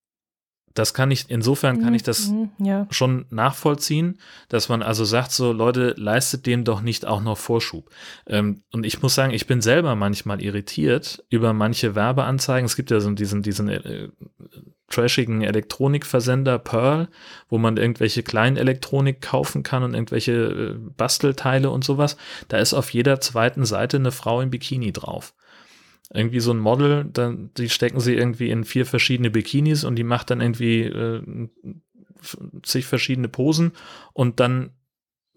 das kann ich, insofern kann ich das mhm, ja. schon nachvollziehen, dass man also sagt, so Leute, leistet dem doch nicht auch noch Vorschub. Ähm, und ich muss sagen, ich bin selber manchmal irritiert über manche Werbeanzeigen. Es gibt ja so diesen, diesen äh, trashigen Elektronikversender Pearl, wo man irgendwelche kleinen Elektronik kaufen kann und irgendwelche äh, Bastelteile und sowas. Da ist auf jeder zweiten Seite eine Frau im Bikini drauf. Irgendwie so ein Model, dann, die stecken sie irgendwie in vier verschiedene Bikinis und die macht dann irgendwie äh, zig verschiedene Posen und dann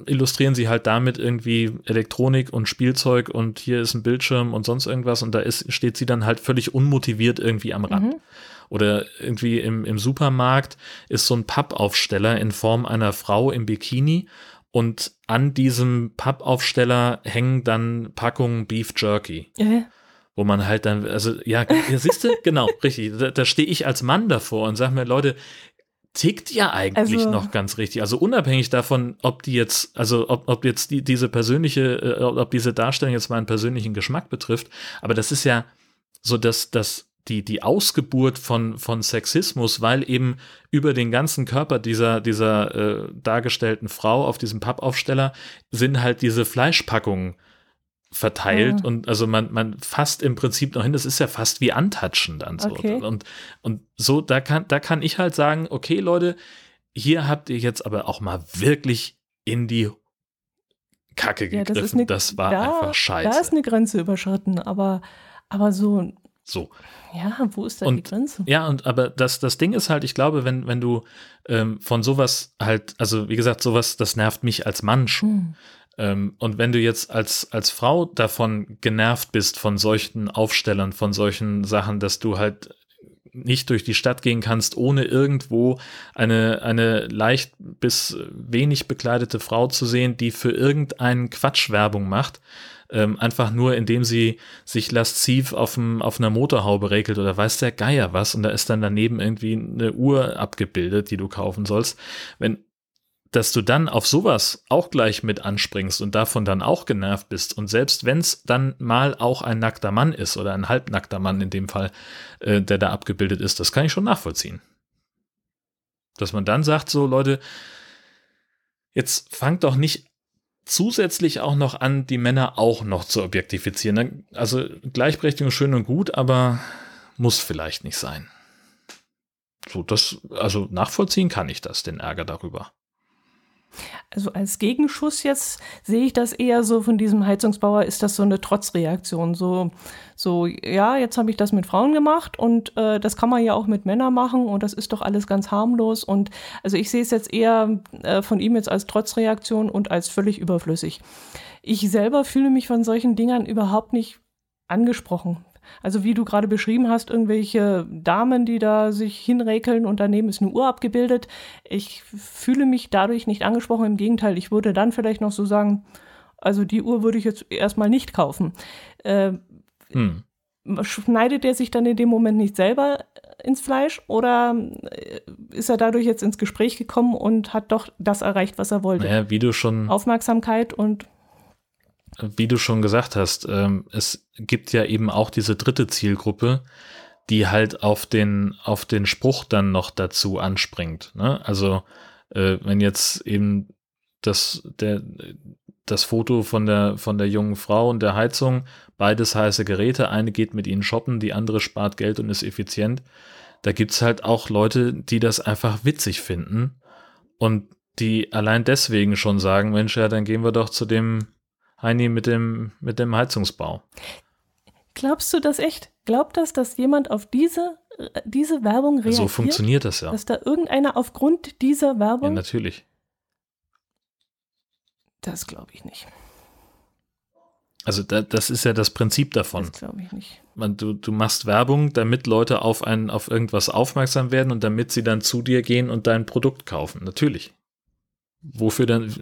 illustrieren sie halt damit irgendwie Elektronik und Spielzeug und hier ist ein Bildschirm und sonst irgendwas und da ist, steht sie dann halt völlig unmotiviert irgendwie am Rand. Mhm. Oder irgendwie im, im Supermarkt ist so ein Pappaufsteller in Form einer Frau im Bikini und an diesem Pappaufsteller hängen dann Packungen Beef Jerky. Äh. Wo man halt dann, also ja, ja siehst du, genau, richtig. Da, da stehe ich als Mann davor und sage mir, Leute, tickt ja eigentlich also, noch ganz richtig. Also unabhängig davon, ob die jetzt, also ob, ob jetzt die, diese persönliche, äh, ob diese Darstellung jetzt meinen persönlichen Geschmack betrifft, aber das ist ja so, dass das die, die Ausgeburt von, von Sexismus, weil eben über den ganzen Körper dieser, dieser äh, dargestellten Frau auf diesem Pappaufsteller sind halt diese Fleischpackungen verteilt ah. und also man, man fasst im Prinzip noch hin, das ist ja fast wie antatschen dann so. Okay. Und, und so, da kann, da kann ich halt sagen, okay, Leute, hier habt ihr jetzt aber auch mal wirklich in die Kacke gegriffen. Ja, das, eine, das, war da, einfach scheiße. Da ist eine Grenze überschritten, aber, aber so. So. Ja, wo ist da und, die Grenze? Ja, und aber das, das Ding ist halt, ich glaube, wenn, wenn du ähm, von sowas halt, also wie gesagt, sowas, das nervt mich als Mann schon. Hm. Ähm, und wenn du jetzt als, als Frau davon genervt bist, von solchen Aufstellern, von solchen Sachen, dass du halt nicht durch die Stadt gehen kannst, ohne irgendwo eine, eine leicht bis wenig bekleidete Frau zu sehen, die für irgendeinen Quatsch Werbung macht, ähm, einfach nur indem sie sich lasziv auf, dem, auf einer Motorhaube regelt oder weiß der Geier was und da ist dann daneben irgendwie eine Uhr abgebildet, die du kaufen sollst. Wenn, dass du dann auf sowas auch gleich mit anspringst und davon dann auch genervt bist. Und selbst wenn es dann mal auch ein nackter Mann ist oder ein halbnackter Mann in dem Fall, äh, der da abgebildet ist, das kann ich schon nachvollziehen. Dass man dann sagt, so Leute, jetzt fangt doch nicht zusätzlich auch noch an, die Männer auch noch zu objektifizieren. Also Gleichberechtigung schön und gut, aber muss vielleicht nicht sein. So, das, also nachvollziehen kann ich das, den Ärger darüber. Also als Gegenschuss jetzt sehe ich das eher so von diesem Heizungsbauer, ist das so eine Trotzreaktion. So, so ja, jetzt habe ich das mit Frauen gemacht und äh, das kann man ja auch mit Männern machen und das ist doch alles ganz harmlos. Und also ich sehe es jetzt eher äh, von ihm jetzt als Trotzreaktion und als völlig überflüssig. Ich selber fühle mich von solchen Dingern überhaupt nicht angesprochen. Also wie du gerade beschrieben hast, irgendwelche Damen, die da sich hinräkeln und daneben ist eine Uhr abgebildet. Ich fühle mich dadurch nicht angesprochen. Im Gegenteil, ich würde dann vielleicht noch so sagen, also die Uhr würde ich jetzt erstmal nicht kaufen. Äh, hm. Schneidet er sich dann in dem Moment nicht selber ins Fleisch oder äh, ist er dadurch jetzt ins Gespräch gekommen und hat doch das erreicht, was er wollte? Naja, wie du schon. Aufmerksamkeit und wie du schon gesagt hast, ähm, es gibt ja eben auch diese dritte Zielgruppe, die halt auf den, auf den Spruch dann noch dazu anspringt. Ne? Also äh, wenn jetzt eben das, der, das Foto von der, von der jungen Frau und der Heizung, beides heiße Geräte, eine geht mit ihnen shoppen, die andere spart Geld und ist effizient. Da gibt's halt auch Leute, die das einfach witzig finden und die allein deswegen schon sagen, Mensch, ja, dann gehen wir doch zu dem Heini mit dem, mit dem Heizungsbau. Glaubst du das echt? Glaubt das, dass jemand auf diese, diese Werbung reagiert? So funktioniert das ja. Dass da irgendeiner aufgrund dieser Werbung. Ja, natürlich. Das glaube ich nicht. Also da, das ist ja das Prinzip davon. Das glaube ich nicht. Man, du, du machst Werbung, damit Leute auf, ein, auf irgendwas aufmerksam werden und damit sie dann zu dir gehen und dein Produkt kaufen. Natürlich. Wofür denn,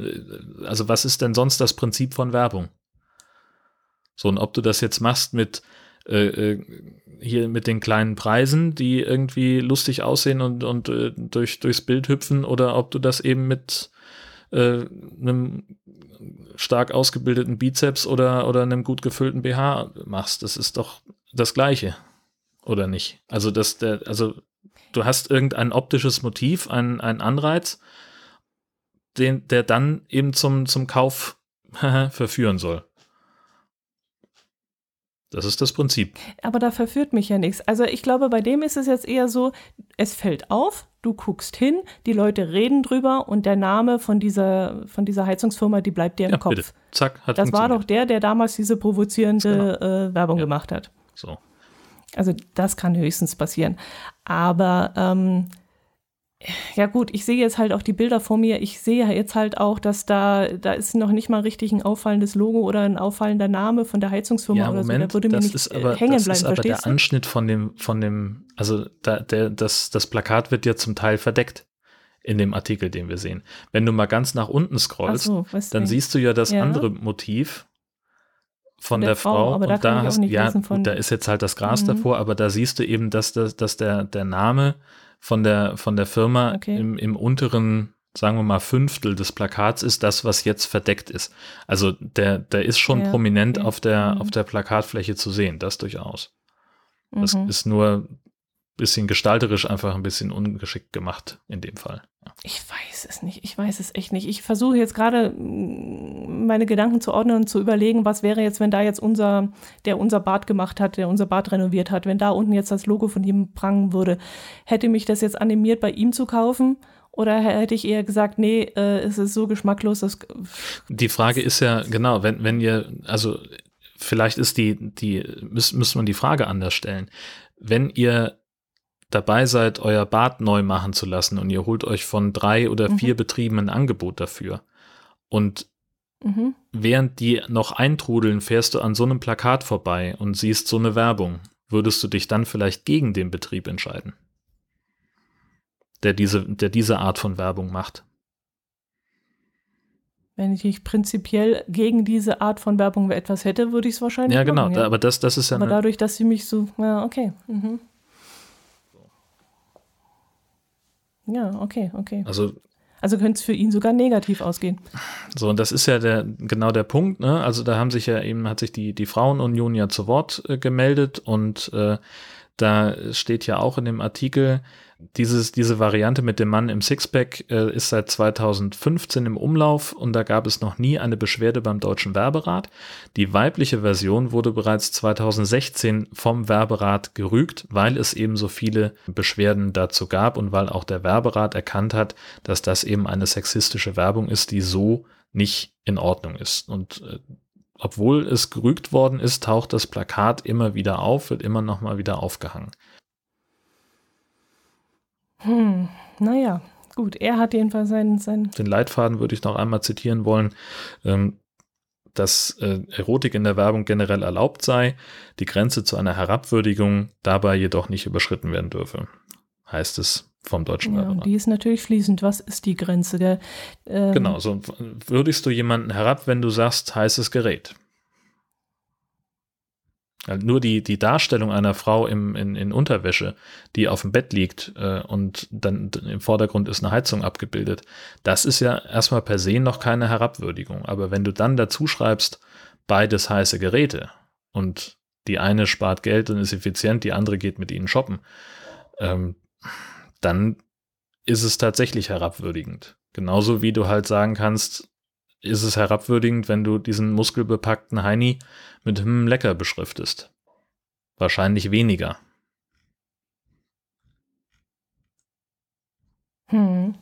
also was ist denn sonst das Prinzip von Werbung? So, und ob du das jetzt machst mit äh, äh, hier mit den kleinen Preisen, die irgendwie lustig aussehen und, und äh, durch, durchs Bild hüpfen, oder ob du das eben mit äh, einem stark ausgebildeten Bizeps oder, oder einem gut gefüllten BH machst. Das ist doch das Gleiche, oder nicht? Also, das, der, also du hast irgendein optisches Motiv, einen, einen Anreiz den, der dann eben zum, zum Kauf verführen soll. Das ist das Prinzip. Aber da verführt mich ja nichts. Also ich glaube, bei dem ist es jetzt eher so, es fällt auf, du guckst hin, die Leute reden drüber und der Name von dieser, von dieser Heizungsfirma, die bleibt dir im ja, Kopf. Bitte. Zack, hat Das war doch der, der damals diese provozierende genau. äh, Werbung ja. gemacht hat. So. Also das kann höchstens passieren. Aber ähm, ja gut, ich sehe jetzt halt auch die Bilder vor mir. Ich sehe jetzt halt auch, dass da, da ist noch nicht mal richtig ein auffallendes Logo oder ein auffallender Name von der Heizungsfirma ja, oder Moment, so. Da würde mir nicht ist aber, hängen das bleiben, ist aber der Anschnitt von dem, von dem, also da, der, das, das Plakat wird ja zum Teil verdeckt in dem Artikel, den wir sehen. Wenn du mal ganz nach unten scrollst, so, dann siehst du ja das ja. andere Motiv von der, der Frau, Frau aber da und da hast ja, da ist jetzt halt das Gras mhm. davor, aber da siehst du eben, dass, dass, dass der, der Name von der, von der Firma okay. im, im unteren, sagen wir mal, Fünftel des Plakats ist das, was jetzt verdeckt ist. Also der, der ist schon ja, prominent okay. auf, der, mhm. auf der Plakatfläche zu sehen, das durchaus. Das mhm. ist nur bisschen gestalterisch einfach ein bisschen ungeschickt gemacht in dem Fall. Ja. Ich weiß es nicht. Ich weiß es echt nicht. Ich versuche jetzt gerade meine Gedanken zu ordnen und zu überlegen, was wäre jetzt, wenn da jetzt unser, der unser Bad gemacht hat, der unser Bad renoviert hat, wenn da unten jetzt das Logo von ihm prangen würde. Hätte mich das jetzt animiert, bei ihm zu kaufen? Oder hätte ich eher gesagt, nee, äh, es ist so geschmacklos, dass. Die Frage ist ja, genau, wenn, wenn ihr, also vielleicht ist die, die, müsste müsst man die Frage anders stellen. Wenn ihr dabei seid, euer Bad neu machen zu lassen und ihr holt euch von drei oder mhm. vier Betrieben ein Angebot dafür. Und mhm. während die noch eintrudeln, fährst du an so einem Plakat vorbei und siehst so eine Werbung. Würdest du dich dann vielleicht gegen den Betrieb entscheiden? Der diese, der diese Art von Werbung macht. Wenn ich mich prinzipiell gegen diese Art von Werbung etwas hätte, würde ich es wahrscheinlich Ja, genau, machen, ja. aber das, das ist ja. Aber dadurch, dass sie mich so, ja, okay. Mhm. Ja, okay, okay. Also also könnte es für ihn sogar negativ ausgehen. So, und das ist ja der, genau der Punkt, ne? Also da haben sich ja eben, hat sich die, die Frauenunion ja zu Wort äh, gemeldet und äh, da steht ja auch in dem Artikel, dieses, diese Variante mit dem Mann im Sixpack äh, ist seit 2015 im Umlauf und da gab es noch nie eine Beschwerde beim Deutschen Werberat. Die weibliche Version wurde bereits 2016 vom Werberat gerügt, weil es eben so viele Beschwerden dazu gab und weil auch der Werberat erkannt hat, dass das eben eine sexistische Werbung ist, die so nicht in Ordnung ist. Und äh, obwohl es gerügt worden ist, taucht das Plakat immer wieder auf, wird immer noch mal wieder aufgehangen. Hm, naja, gut, er hat jedenfalls seinen, seinen. Den Leitfaden würde ich noch einmal zitieren wollen. Ähm, dass äh, Erotik in der Werbung generell erlaubt sei, die Grenze zu einer Herabwürdigung dabei jedoch nicht überschritten werden dürfe, heißt es vom deutschen ja, Die ist natürlich fließend. Was ist die Grenze? Ähm genau, so würdigst du jemanden herab, wenn du sagst, heißes Gerät. Nur die, die Darstellung einer Frau im, in, in Unterwäsche, die auf dem Bett liegt äh, und dann im Vordergrund ist eine Heizung abgebildet, das ist ja erstmal per se noch keine Herabwürdigung. Aber wenn du dann dazu schreibst, beides heiße Geräte und die eine spart Geld und ist effizient, die andere geht mit ihnen shoppen, ähm, dann ist es tatsächlich herabwürdigend. Genauso wie du halt sagen kannst, ist es herabwürdigend, wenn du diesen muskelbepackten Heini mit hm lecker beschriftest. Wahrscheinlich weniger. Hm.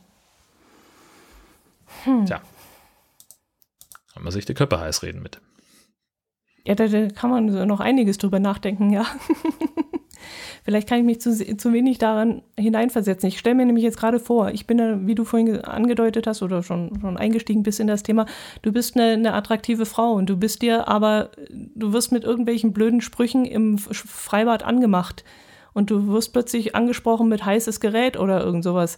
Hm. Tja. Kann man sich die Köpfe heiß reden mit. Ja, da, da kann man noch einiges drüber nachdenken, ja. Vielleicht kann ich mich zu, zu wenig daran hineinversetzen. Ich stelle mir nämlich jetzt gerade vor, ich bin, da, wie du vorhin angedeutet hast oder schon, schon eingestiegen bist in das Thema, du bist eine, eine attraktive Frau und du bist dir aber, du wirst mit irgendwelchen blöden Sprüchen im Freibad angemacht und du wirst plötzlich angesprochen mit heißes Gerät oder irgend sowas.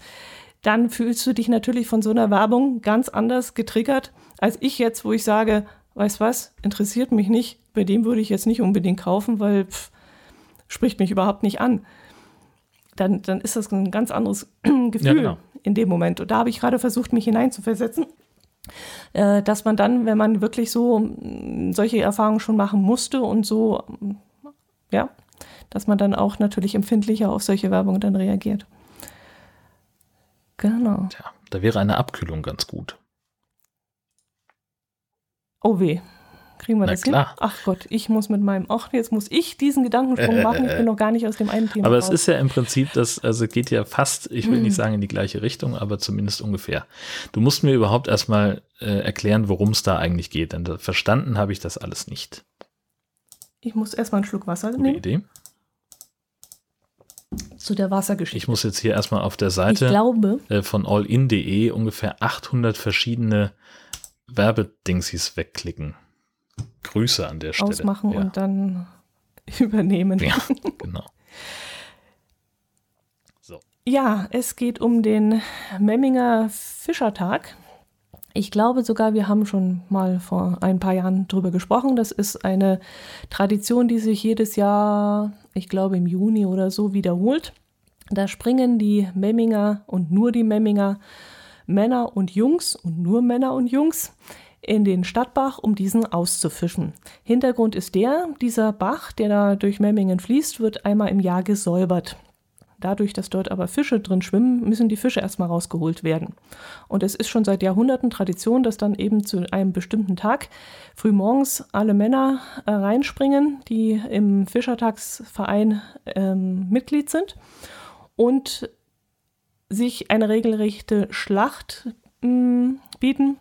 Dann fühlst du dich natürlich von so einer Werbung ganz anders getriggert, als ich jetzt, wo ich sage, weißt was, interessiert mich nicht, bei dem würde ich jetzt nicht unbedingt kaufen, weil pff, spricht mich überhaupt nicht an. Dann, dann ist das ein ganz anderes Gefühl ja, genau. in dem Moment. Und da habe ich gerade versucht, mich hineinzuversetzen, äh, dass man dann, wenn man wirklich so mm, solche Erfahrungen schon machen musste und so, ja, dass man dann auch natürlich empfindlicher auf solche Werbung dann reagiert. Genau. Tja, da wäre eine Abkühlung ganz gut. Oh weh. Kriegen wir Na das klar. hin? Ach Gott, ich muss mit meinem, ach, jetzt muss ich diesen Gedankensprung machen. Ich bin noch gar nicht aus dem einen Thema. Aber raus. es ist ja im Prinzip das, also geht ja fast, ich will nicht mhm. sagen in die gleiche Richtung, aber zumindest ungefähr. Du musst mir überhaupt erstmal äh, erklären, worum es da eigentlich geht, denn verstanden habe ich das alles nicht. Ich muss erstmal einen Schluck Wasser Gute nehmen. Idee. Zu der Wassergeschichte. Ich muss jetzt hier erstmal auf der Seite glaube, äh, von allin.de ungefähr 800 verschiedene Werbedingsies wegklicken. Grüße an der Stelle. Ausmachen ja. und dann übernehmen. Ja, genau. So. Ja, es geht um den Memminger Fischertag. Ich glaube sogar, wir haben schon mal vor ein paar Jahren drüber gesprochen. Das ist eine Tradition, die sich jedes Jahr, ich glaube im Juni oder so, wiederholt. Da springen die Memminger und nur die Memminger, Männer und Jungs und nur Männer und Jungs in den Stadtbach, um diesen auszufischen. Hintergrund ist der, dieser Bach, der da durch Memmingen fließt, wird einmal im Jahr gesäubert. Dadurch, dass dort aber Fische drin schwimmen, müssen die Fische erstmal rausgeholt werden. Und es ist schon seit Jahrhunderten Tradition, dass dann eben zu einem bestimmten Tag frühmorgens alle Männer äh, reinspringen, die im Fischertagsverein ähm, Mitglied sind und sich eine regelrechte Schlacht mh, mm, bieten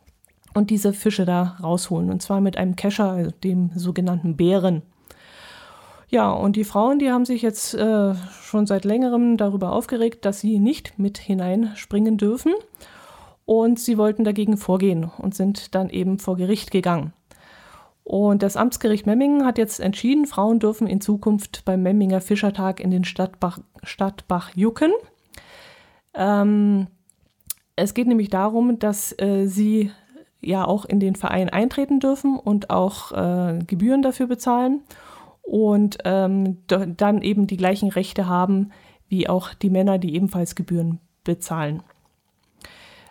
und diese Fische da rausholen. Und zwar mit einem Kescher, also dem sogenannten Bären. Ja, und die Frauen, die haben sich jetzt äh, schon seit längerem darüber aufgeregt, dass sie nicht mit hineinspringen dürfen. Und sie wollten dagegen vorgehen und sind dann eben vor Gericht gegangen. Und das Amtsgericht Memmingen hat jetzt entschieden, Frauen dürfen in Zukunft beim Memminger Fischertag in den Stadtbach, Stadtbach jucken. Ähm, es geht nämlich darum, dass äh, sie ja auch in den Verein eintreten dürfen und auch äh, Gebühren dafür bezahlen und ähm, dann eben die gleichen Rechte haben wie auch die Männer, die ebenfalls Gebühren bezahlen.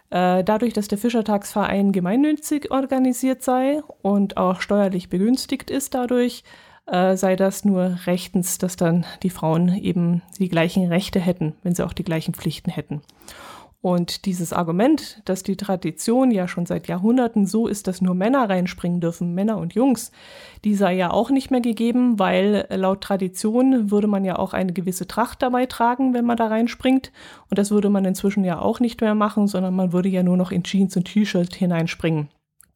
Äh, dadurch, dass der Fischertagsverein gemeinnützig organisiert sei und auch steuerlich begünstigt ist dadurch, äh, sei das nur rechtens, dass dann die Frauen eben die gleichen Rechte hätten, wenn sie auch die gleichen Pflichten hätten. Und dieses Argument, dass die Tradition ja schon seit Jahrhunderten so ist, dass nur Männer reinspringen dürfen, Männer und Jungs, die sei ja auch nicht mehr gegeben, weil laut Tradition würde man ja auch eine gewisse Tracht dabei tragen, wenn man da reinspringt. Und das würde man inzwischen ja auch nicht mehr machen, sondern man würde ja nur noch in Jeans und T-Shirt hineinspringen.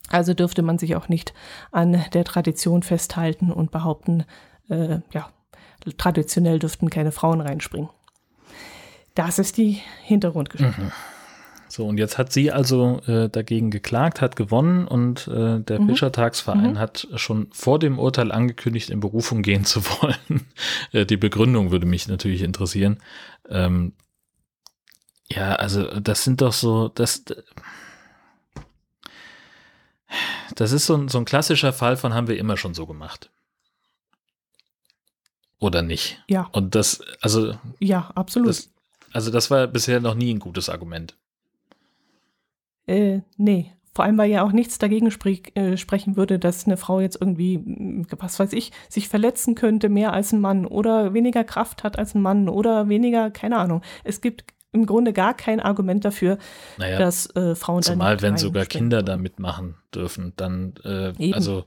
Also dürfte man sich auch nicht an der Tradition festhalten und behaupten, äh, ja, traditionell dürften keine Frauen reinspringen. Das ist die Hintergrundgeschichte. Mhm. So, und jetzt hat sie also äh, dagegen geklagt, hat gewonnen und äh, der mhm. Fischertagsverein mhm. hat schon vor dem Urteil angekündigt, in Berufung gehen zu wollen. äh, die Begründung würde mich natürlich interessieren. Ähm, ja, also das sind doch so, das, das ist so ein, so ein klassischer Fall von haben wir immer schon so gemacht. Oder nicht? Ja. Und das, also. Ja, absolut. Das, also das war bisher noch nie ein gutes Argument. Äh, nee. Vor allem, weil ja auch nichts dagegen sprich, äh, sprechen würde, dass eine Frau jetzt irgendwie, mm, was weiß ich, sich verletzen könnte mehr als ein Mann oder weniger Kraft hat als ein Mann oder weniger, keine Ahnung. Es gibt im Grunde gar kein Argument dafür, naja, dass äh, Frauen Zumal, wenn sogar Kinder da mitmachen dürfen, dann, äh, also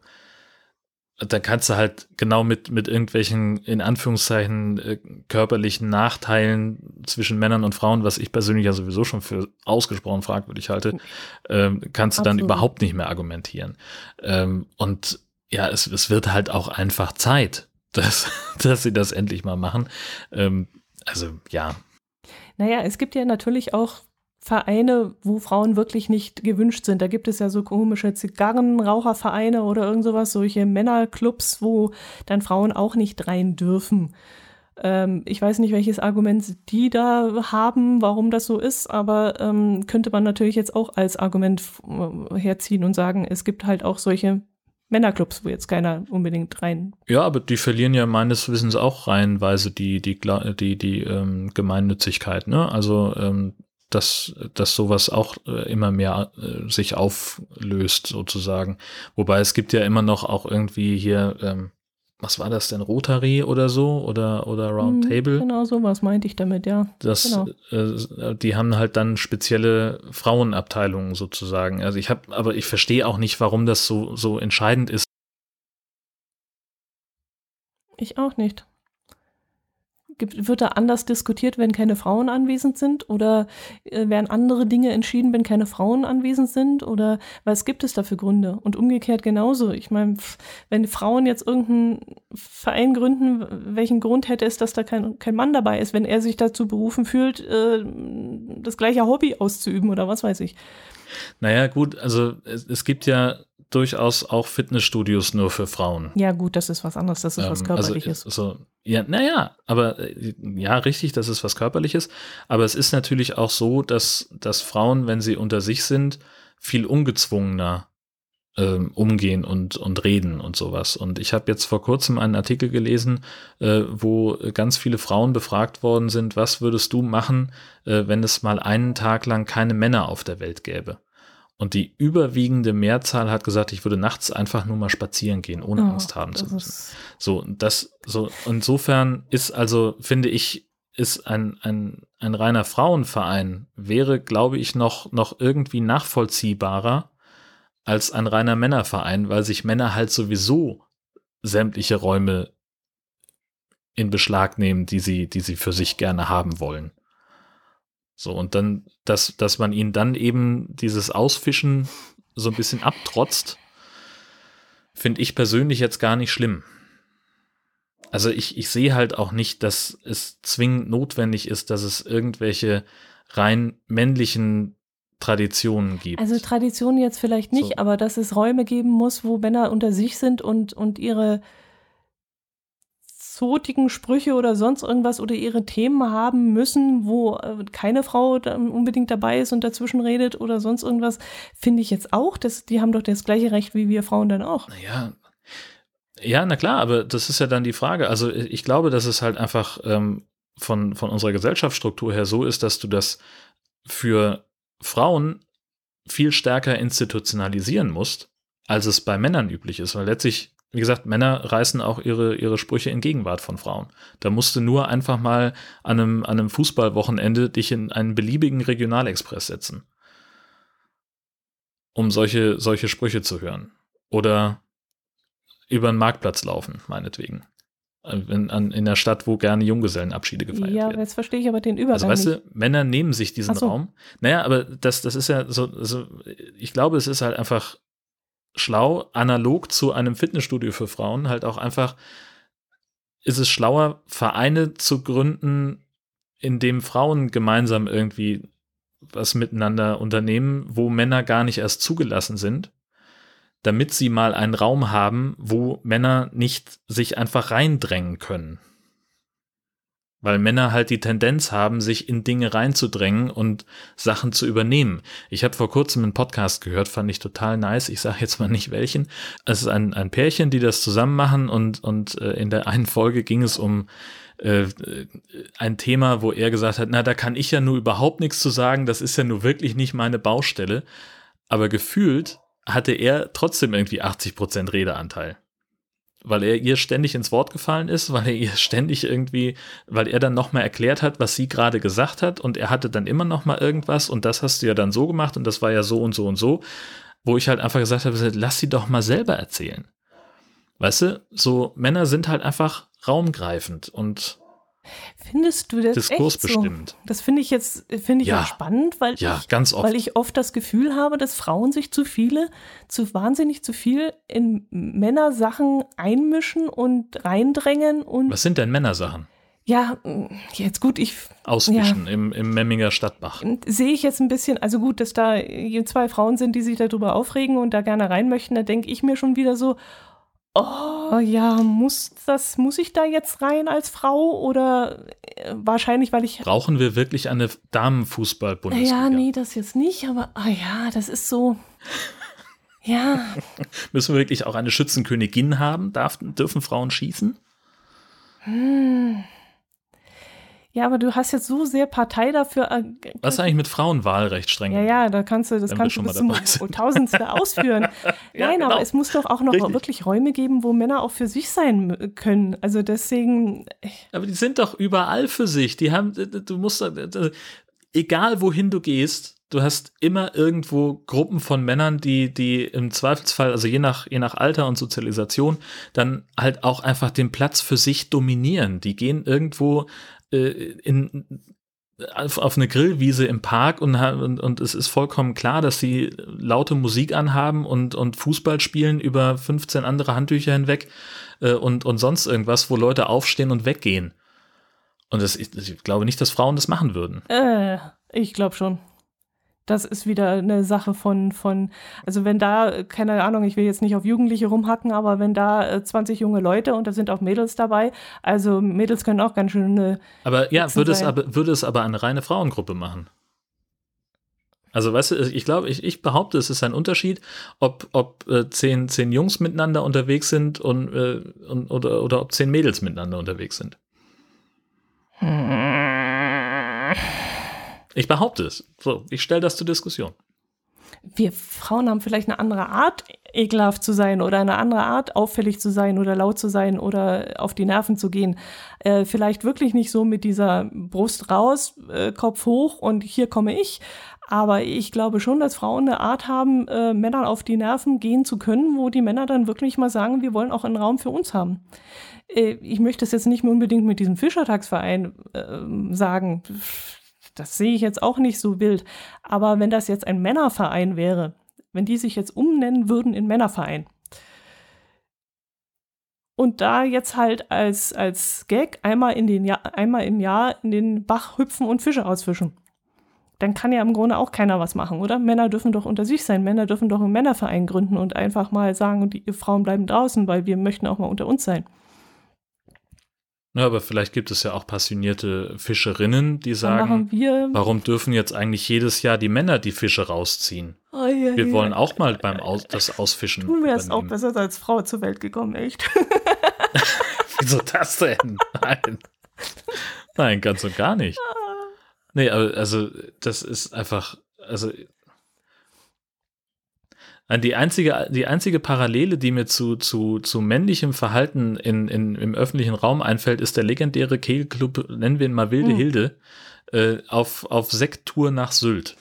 da kannst du halt genau mit, mit irgendwelchen, in Anführungszeichen, äh, körperlichen Nachteilen zwischen Männern und Frauen, was ich persönlich ja sowieso schon für ausgesprochen fragwürdig halte, ähm, kannst du Absolut. dann überhaupt nicht mehr argumentieren. Ähm, und ja, es, es wird halt auch einfach Zeit, dass, dass sie das endlich mal machen. Ähm, also ja. Naja, es gibt ja natürlich auch Vereine, wo Frauen wirklich nicht gewünscht sind. Da gibt es ja so komische Zigarrenrauchervereine oder irgend sowas, solche Männerclubs, wo dann Frauen auch nicht rein dürfen. Ähm, ich weiß nicht, welches Argument die da haben, warum das so ist, aber ähm, könnte man natürlich jetzt auch als Argument äh, herziehen und sagen, es gibt halt auch solche Männerclubs, wo jetzt keiner unbedingt rein. Ja, aber die verlieren ja meines Wissens auch reihenweise die, die, die, die, ähm, Gemeinnützigkeit. Ne? Also ähm, dass, dass sowas auch äh, immer mehr äh, sich auflöst, sozusagen. Wobei es gibt ja immer noch auch irgendwie hier, ähm, was war das denn, Rotary oder so oder, oder Roundtable? Hm, genau, sowas meinte ich damit, ja. Das, genau. äh, die haben halt dann spezielle Frauenabteilungen sozusagen. Also ich habe, aber ich verstehe auch nicht, warum das so, so entscheidend ist. Ich auch nicht. Gibt, wird da anders diskutiert, wenn keine Frauen anwesend sind? Oder äh, werden andere Dinge entschieden, wenn keine Frauen anwesend sind? Oder was gibt es da für Gründe? Und umgekehrt genauso. Ich meine, wenn Frauen jetzt irgendeinen Verein gründen, welchen Grund hätte es, dass da kein, kein Mann dabei ist, wenn er sich dazu berufen fühlt, äh, das gleiche Hobby auszuüben oder was weiß ich? Naja, gut, also es, es gibt ja durchaus auch Fitnessstudios nur für Frauen. Ja, gut, das ist was anderes, das ist ähm, was Körperliches. Also, so, ja, naja, aber äh, ja, richtig, das ist was Körperliches. Aber es ist natürlich auch so, dass, dass Frauen, wenn sie unter sich sind, viel ungezwungener ähm, umgehen und, und reden und sowas. Und ich habe jetzt vor kurzem einen Artikel gelesen, äh, wo ganz viele Frauen befragt worden sind, was würdest du machen, äh, wenn es mal einen Tag lang keine Männer auf der Welt gäbe? Und die überwiegende Mehrzahl hat gesagt, ich würde nachts einfach nur mal spazieren gehen, ohne oh, Angst haben zu müssen. So, das, so, insofern ist also, finde ich, ist ein, ein, ein reiner Frauenverein, wäre, glaube ich, noch, noch irgendwie nachvollziehbarer als ein reiner Männerverein, weil sich Männer halt sowieso sämtliche Räume in Beschlag nehmen, die sie, die sie für sich gerne haben wollen. So, und dann, dass, dass man ihnen dann eben dieses Ausfischen so ein bisschen abtrotzt, finde ich persönlich jetzt gar nicht schlimm. Also ich, ich sehe halt auch nicht, dass es zwingend notwendig ist, dass es irgendwelche rein männlichen Traditionen gibt. Also Traditionen jetzt vielleicht nicht, so. aber dass es Räume geben muss, wo Männer unter sich sind und, und ihre zotigen Sprüche oder sonst irgendwas oder ihre Themen haben müssen, wo äh, keine Frau unbedingt dabei ist und dazwischen redet oder sonst irgendwas, finde ich jetzt auch. Das, die haben doch das gleiche Recht wie wir Frauen dann auch. Naja, ja, na klar, aber das ist ja dann die Frage. Also ich glaube, dass es halt einfach ähm, von, von unserer Gesellschaftsstruktur her so ist, dass du das für Frauen viel stärker institutionalisieren musst, als es bei Männern üblich ist, weil letztlich wie gesagt, Männer reißen auch ihre, ihre Sprüche in Gegenwart von Frauen. Da musst du nur einfach mal an einem, an einem Fußballwochenende dich in einen beliebigen Regionalexpress setzen. Um solche, solche Sprüche zu hören. Oder über den Marktplatz laufen, meinetwegen. In, an, in der Stadt, wo gerne Junggesellenabschiede gefeiert ja, werden. Ja, jetzt verstehe ich aber den Übergang. Also weißt du, Männer nehmen sich diesen so. Raum. Naja, aber das, das ist ja so, so, ich glaube, es ist halt einfach schlau, analog zu einem Fitnessstudio für Frauen, halt auch einfach, ist es schlauer, Vereine zu gründen, in dem Frauen gemeinsam irgendwie was miteinander unternehmen, wo Männer gar nicht erst zugelassen sind, damit sie mal einen Raum haben, wo Männer nicht sich einfach reindrängen können weil Männer halt die Tendenz haben, sich in Dinge reinzudrängen und Sachen zu übernehmen. Ich habe vor kurzem einen Podcast gehört, fand ich total nice. Ich sage jetzt mal nicht welchen. Es ist ein, ein Pärchen, die das zusammen machen und, und äh, in der einen Folge ging es um äh, ein Thema, wo er gesagt hat, na, da kann ich ja nur überhaupt nichts zu sagen, das ist ja nur wirklich nicht meine Baustelle. Aber gefühlt hatte er trotzdem irgendwie 80 Prozent Redeanteil weil er ihr ständig ins Wort gefallen ist, weil er ihr ständig irgendwie, weil er dann nochmal erklärt hat, was sie gerade gesagt hat und er hatte dann immer nochmal irgendwas und das hast du ja dann so gemacht und das war ja so und so und so, wo ich halt einfach gesagt habe, lass sie doch mal selber erzählen. Weißt du, so Männer sind halt einfach raumgreifend und Findest du das Diskurs echt bestimmt. So? Das finde ich jetzt finde ich ja. spannend, weil ja, ich ganz oft. weil ich oft das Gefühl habe, dass Frauen sich zu viele, zu wahnsinnig zu viel in Männersachen einmischen und reindrängen und Was sind denn Männersachen? Ja, jetzt gut, ich. Auswischen ja, im, im Memminger Stadtbach. Sehe ich jetzt ein bisschen, also gut, dass da zwei Frauen sind, die sich darüber aufregen und da gerne rein möchten, da denke ich mir schon wieder so, oh ja, muss das, muss ich da jetzt rein als Frau oder äh, wahrscheinlich, weil ich. Brauchen wir wirklich eine Damenfußball-Bundesliga? Ja, nee, das jetzt nicht, aber ah ja, das ist so. Ja. Müssen wir wirklich auch eine Schützenkönigin haben? Darf, dürfen Frauen schießen? Hm. Ja, aber du hast jetzt so sehr Partei dafür. Äh, Was ist eigentlich mit Frauenwahlrecht streng? Ja, ja, da kannst du, das kannst du bis zum Tausendste ausführen. ja, Nein, genau. aber es muss doch auch noch Richtig. wirklich Räume geben, wo Männer auch für sich sein können. Also deswegen. Aber die sind doch überall für sich. Die haben, du musst, egal wohin du gehst, du hast immer irgendwo Gruppen von Männern, die, die im Zweifelsfall, also je nach, je nach Alter und Sozialisation, dann halt auch einfach den Platz für sich dominieren. Die gehen irgendwo äh, in, auf, eine Grillwiese im Park und, und, und es ist vollkommen klar, dass sie laute Musik anhaben und, und Fußball spielen über 15 andere Handtücher hinweg äh, und, und sonst irgendwas, wo Leute aufstehen und weggehen. Und das, ich, ich glaube nicht, dass Frauen das machen würden. Äh, ich glaube schon das ist wieder eine Sache von, von, also wenn da, keine Ahnung, ich will jetzt nicht auf Jugendliche rumhacken, aber wenn da 20 äh, junge Leute und da sind auch Mädels dabei, also Mädels können auch ganz schön. Aber ja, würde es aber, würde es aber eine reine Frauengruppe machen? Also, weißt du, ich glaube, ich, ich behaupte, es ist ein Unterschied, ob, ob äh, zehn, zehn Jungs miteinander unterwegs sind und, äh, und, oder, oder ob zehn Mädels miteinander unterwegs sind. Ich behaupte es. So, ich stelle das zur Diskussion. wir Frauen haben vielleicht eine andere Art, ekelhaft zu sein oder eine andere Art, auffällig zu sein oder laut zu sein oder auf die Nerven zu gehen. Äh, vielleicht wirklich nicht so mit dieser Brust raus, äh, Kopf hoch und hier komme ich. Aber ich glaube schon, dass Frauen eine Art haben, äh, Männern auf die Nerven gehen zu können, wo die Männer dann wirklich mal sagen, wir wollen auch einen Raum für uns haben. Äh, ich möchte es jetzt nicht mehr unbedingt mit diesem Fischertagsverein äh, sagen das sehe ich jetzt auch nicht so wild. Aber wenn das jetzt ein Männerverein wäre, wenn die sich jetzt umnennen würden in Männerverein und da jetzt halt als, als Gag einmal, in den Jahr, einmal im Jahr in den Bach hüpfen und Fische ausfischen, dann kann ja im Grunde auch keiner was machen, oder? Männer dürfen doch unter sich sein. Männer dürfen doch einen Männerverein gründen und einfach mal sagen, die Frauen bleiben draußen, weil wir möchten auch mal unter uns sein. Ja, aber vielleicht gibt es ja auch passionierte Fischerinnen, die sagen, warum dürfen jetzt eigentlich jedes Jahr die Männer die Fische rausziehen? Oh, ja, wir ja. wollen auch mal beim Aus das Ausfischen. Tun wir es auch besser als Frau zur Welt gekommen, echt. Wieso das denn? Nein. Nein, ganz und gar nicht. Ah. Nee, aber also das ist einfach, also die einzige, die einzige Parallele, die mir zu, zu, zu männlichem Verhalten in, in, im öffentlichen Raum einfällt, ist der legendäre Kegelclub, nennen wir ihn mal Wilde mhm. Hilde, äh, auf, auf Sekttour nach Sylt,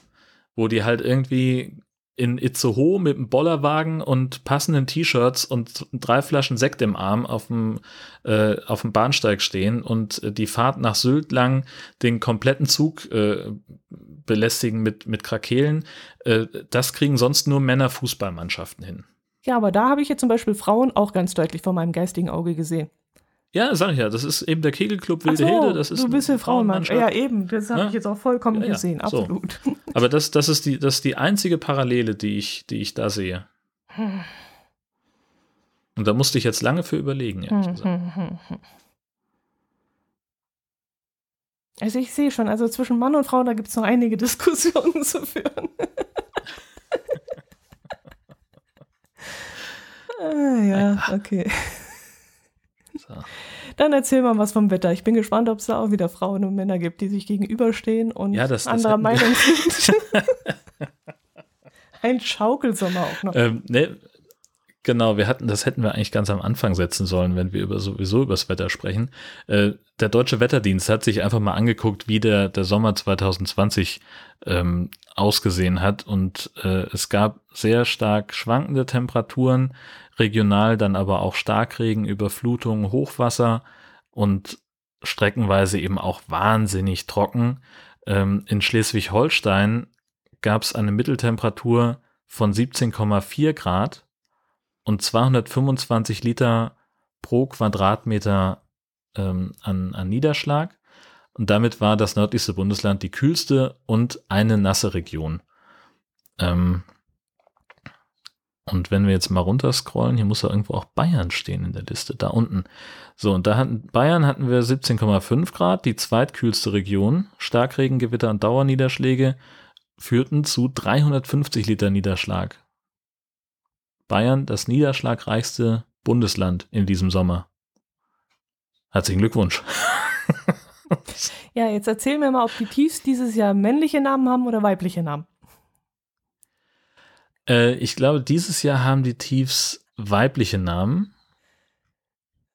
wo die halt irgendwie in Itzehoe mit einem Bollerwagen und passenden T-Shirts und drei Flaschen Sekt im Arm auf dem, äh, auf dem Bahnsteig stehen und äh, die Fahrt nach Sylt lang den kompletten Zug äh, belästigen mit, mit Krakelen. Äh, das kriegen sonst nur Männer-Fußballmannschaften hin. Ja, aber da habe ich jetzt zum Beispiel Frauen auch ganz deutlich vor meinem geistigen Auge gesehen. Ja, sag ich ja, das ist eben der Kegelclub Wilde so, Hilde. Das ist du bist ja Frauenmannschaft. Ja, eben, das habe ja? ich jetzt auch vollkommen ja, ja. gesehen, absolut. So. Aber das, das, ist die, das ist die einzige Parallele, die ich, die ich da sehe. Und da musste ich jetzt lange für überlegen, ehrlich hm, gesagt. Hm, hm, also ich sehe schon, also zwischen Mann und Frau, da gibt es noch einige Diskussionen zu führen. ah, ja, okay. So. Dann erzähl mal was vom Wetter. Ich bin gespannt, ob es da auch wieder Frauen und Männer gibt, die sich gegenüberstehen und ja, das, anderer das Meinung sind. Ein Schaukelsommer auch noch. Ähm, ne, genau, wir hatten, das hätten wir eigentlich ganz am Anfang setzen sollen, wenn wir über sowieso über das Wetter sprechen. Äh, der Deutsche Wetterdienst hat sich einfach mal angeguckt, wie der, der Sommer 2020 ähm, ausgesehen hat. Und äh, es gab sehr stark schwankende Temperaturen, regional dann aber auch Starkregen, Überflutung, Hochwasser und streckenweise eben auch wahnsinnig trocken. Ähm, in Schleswig-Holstein gab es eine Mitteltemperatur von 17,4 Grad und 225 Liter pro Quadratmeter ähm, an, an Niederschlag. Und damit war das nördlichste Bundesland die kühlste und eine nasse Region. Ähm, und wenn wir jetzt mal runterscrollen, hier muss ja irgendwo auch Bayern stehen in der Liste, da unten. So, und da hatten Bayern hatten wir 17,5 Grad, die zweitkühlste Region. Starkregen, Gewitter und Dauerniederschläge führten zu 350 Liter Niederschlag. Bayern das niederschlagreichste Bundesland in diesem Sommer. Herzlichen Glückwunsch. ja, jetzt erzähl mir mal, ob die Tiefs dieses Jahr männliche Namen haben oder weibliche Namen. Äh, ich glaube, dieses Jahr haben die Tiefs weibliche Namen.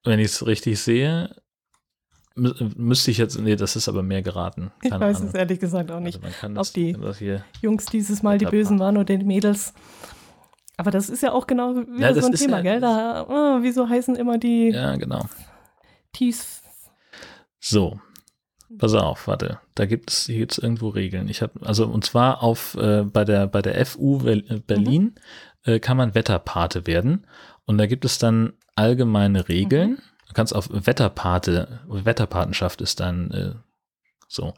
Wenn ich es richtig sehe. Mü müsste ich jetzt, nee, das ist aber mehr geraten. Keine ich weiß Ahnung. es ehrlich gesagt auch nicht, also ob die Jungs dieses Mal die Bösen waren oder die Mädels. Aber das ist ja auch genau wieder ja, so ein Thema, ja, gell? Da, oh, wieso heißen immer die ja, genau. Tiefs? So, Pass auf, warte. Da gibt es hier gibt's irgendwo Regeln. Ich habe also und zwar auf äh, bei der bei der FU äh, Berlin mhm. äh, kann man Wetterpate werden und da gibt es dann allgemeine Regeln. Mhm. Du kannst auf Wetterpate Wetterpatenschaft ist dann äh, so.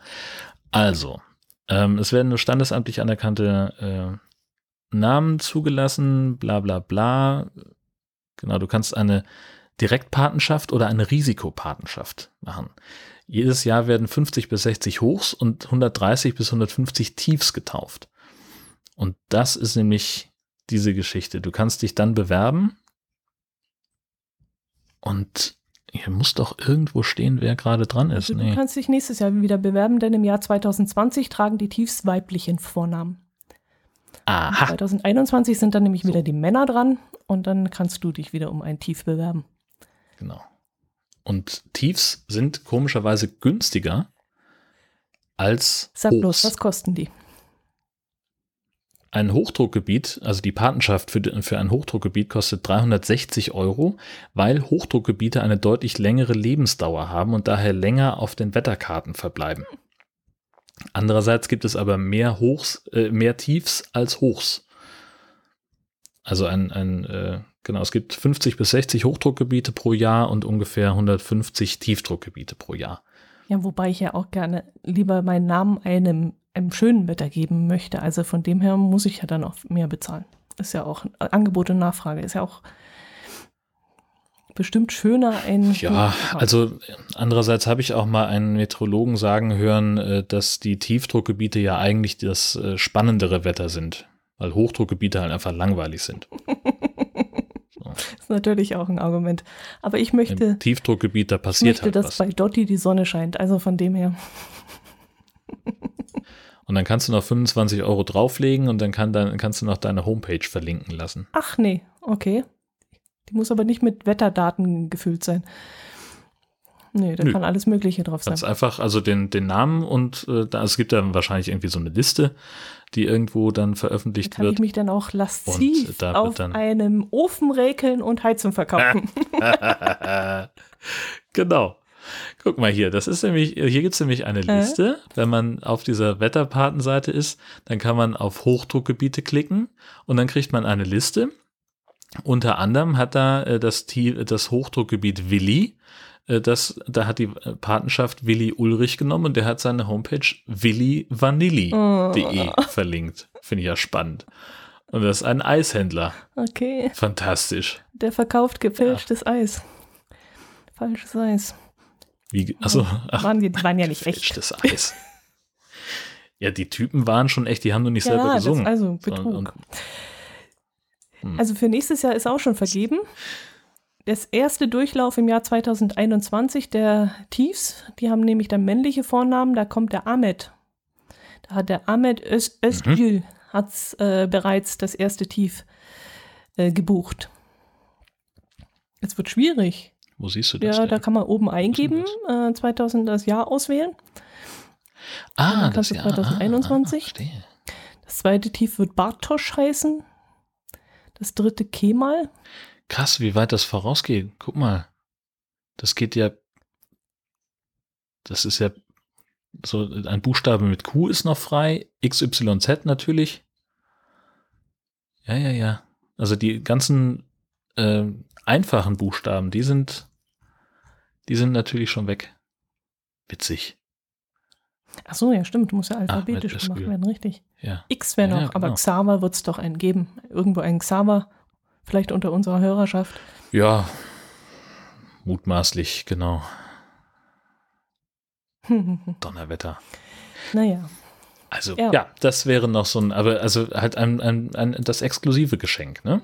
Also ähm, es werden nur standesamtlich anerkannte äh, Namen zugelassen, bla bla bla. Genau, du kannst eine Direktpatenschaft oder eine Risikopatenschaft machen. Jedes Jahr werden 50 bis 60 Hochs und 130 bis 150 Tiefs getauft. Und das ist nämlich diese Geschichte. Du kannst dich dann bewerben und hier muss doch irgendwo stehen, wer gerade dran ist. Also du nee. kannst dich nächstes Jahr wieder bewerben, denn im Jahr 2020 tragen die Tiefs weiblichen Vornamen. Aha. 2021 sind dann nämlich so. wieder die Männer dran und dann kannst du dich wieder um ein Tief bewerben. Genau. Und Tiefs sind komischerweise günstiger als. Sag Hochs. bloß, was kosten die? Ein Hochdruckgebiet, also die Patenschaft für, für ein Hochdruckgebiet kostet 360 Euro, weil Hochdruckgebiete eine deutlich längere Lebensdauer haben und daher länger auf den Wetterkarten verbleiben. Andererseits gibt es aber mehr Hochs, äh, mehr Tiefs als Hochs. Also ein, ein äh, genau, es gibt 50 bis 60 Hochdruckgebiete pro Jahr und ungefähr 150 Tiefdruckgebiete pro Jahr. Ja, wobei ich ja auch gerne lieber meinen Namen einem, einem schönen Wetter geben möchte. Also von dem her muss ich ja dann auch mehr bezahlen. Ist ja auch Angebot und Nachfrage, ist ja auch bestimmt schöner ein. Ja, also andererseits habe ich auch mal einen Meteorologen sagen hören, äh, dass die Tiefdruckgebiete ja eigentlich das äh, spannendere Wetter sind, weil Hochdruckgebiete halt einfach langweilig sind. Das ist natürlich auch ein Argument. Aber ich möchte. Im Tiefdruckgebiet, da passiert ich möchte, halt dass bei Dotti die Sonne scheint. Also von dem her. Und dann kannst du noch 25 Euro drauflegen und dann, kann dann kannst du noch deine Homepage verlinken lassen. Ach nee, okay. Die muss aber nicht mit Wetterdaten gefüllt sein. Nee, da Nö. kann alles Mögliche drauf sein. Ganz einfach, also den, den Namen und äh, da, es gibt dann wahrscheinlich irgendwie so eine Liste, die irgendwo dann veröffentlicht da kann wird. Kann ich mich dann auch lasziv auf dann einem Ofen räkeln und Heizung verkaufen. genau. Guck mal hier, das ist nämlich, hier gibt es nämlich eine Liste. Äh? Wenn man auf dieser Wetterpatenseite ist, dann kann man auf Hochdruckgebiete klicken und dann kriegt man eine Liste unter anderem hat da äh, das, das Hochdruckgebiet Willi, äh, das, da hat die Patenschaft Willi Ulrich genommen und der hat seine Homepage willivanilli.de oh. verlinkt. Finde ich ja spannend. Und das ist ein Eishändler. Okay. Fantastisch. Der verkauft gefälschtes ja. Eis. Falsches Eis. Wie, achso, ach, waren die, die waren ja nicht echt. Gefälschtes Eis. ja, die Typen waren schon echt, die haben nur nicht ja, selber gesungen. Also Betrug. Und, und hm. Also für nächstes Jahr ist auch schon vergeben. Das erste Durchlauf im Jahr 2021 der Tiefs, die haben nämlich dann männliche Vornamen, da kommt der Ahmed. Da hat der Ahmed Öz Özgül mhm. hat's, äh, bereits das erste Tief äh, gebucht. Es wird schwierig. Wo siehst du das? Ja, denn? da kann man oben eingeben, äh, 2000 das Jahr auswählen. Ah, das Jahr 2021. Ah, ah, das zweite Tief wird Bartosch heißen. Das dritte Kemal. Krass, wie weit das vorausgeht. Guck mal. Das geht ja. Das ist ja so ein Buchstabe mit Q ist noch frei. XYZ natürlich. Ja, ja, ja. Also die ganzen äh, einfachen Buchstaben, die sind, die sind natürlich schon weg. Witzig. Ach so, ja, stimmt. Muss ja alphabetisch Ach, gemacht werden, richtig. Ja. X wäre noch, ja, genau. aber Xaver wird es doch einen geben. Irgendwo ein Xaver, vielleicht unter unserer Hörerschaft. Ja, mutmaßlich, genau. Donnerwetter. Naja. Also, ja. ja. das wäre noch so ein, aber also halt ein, ein, ein, das exklusive Geschenk, ne?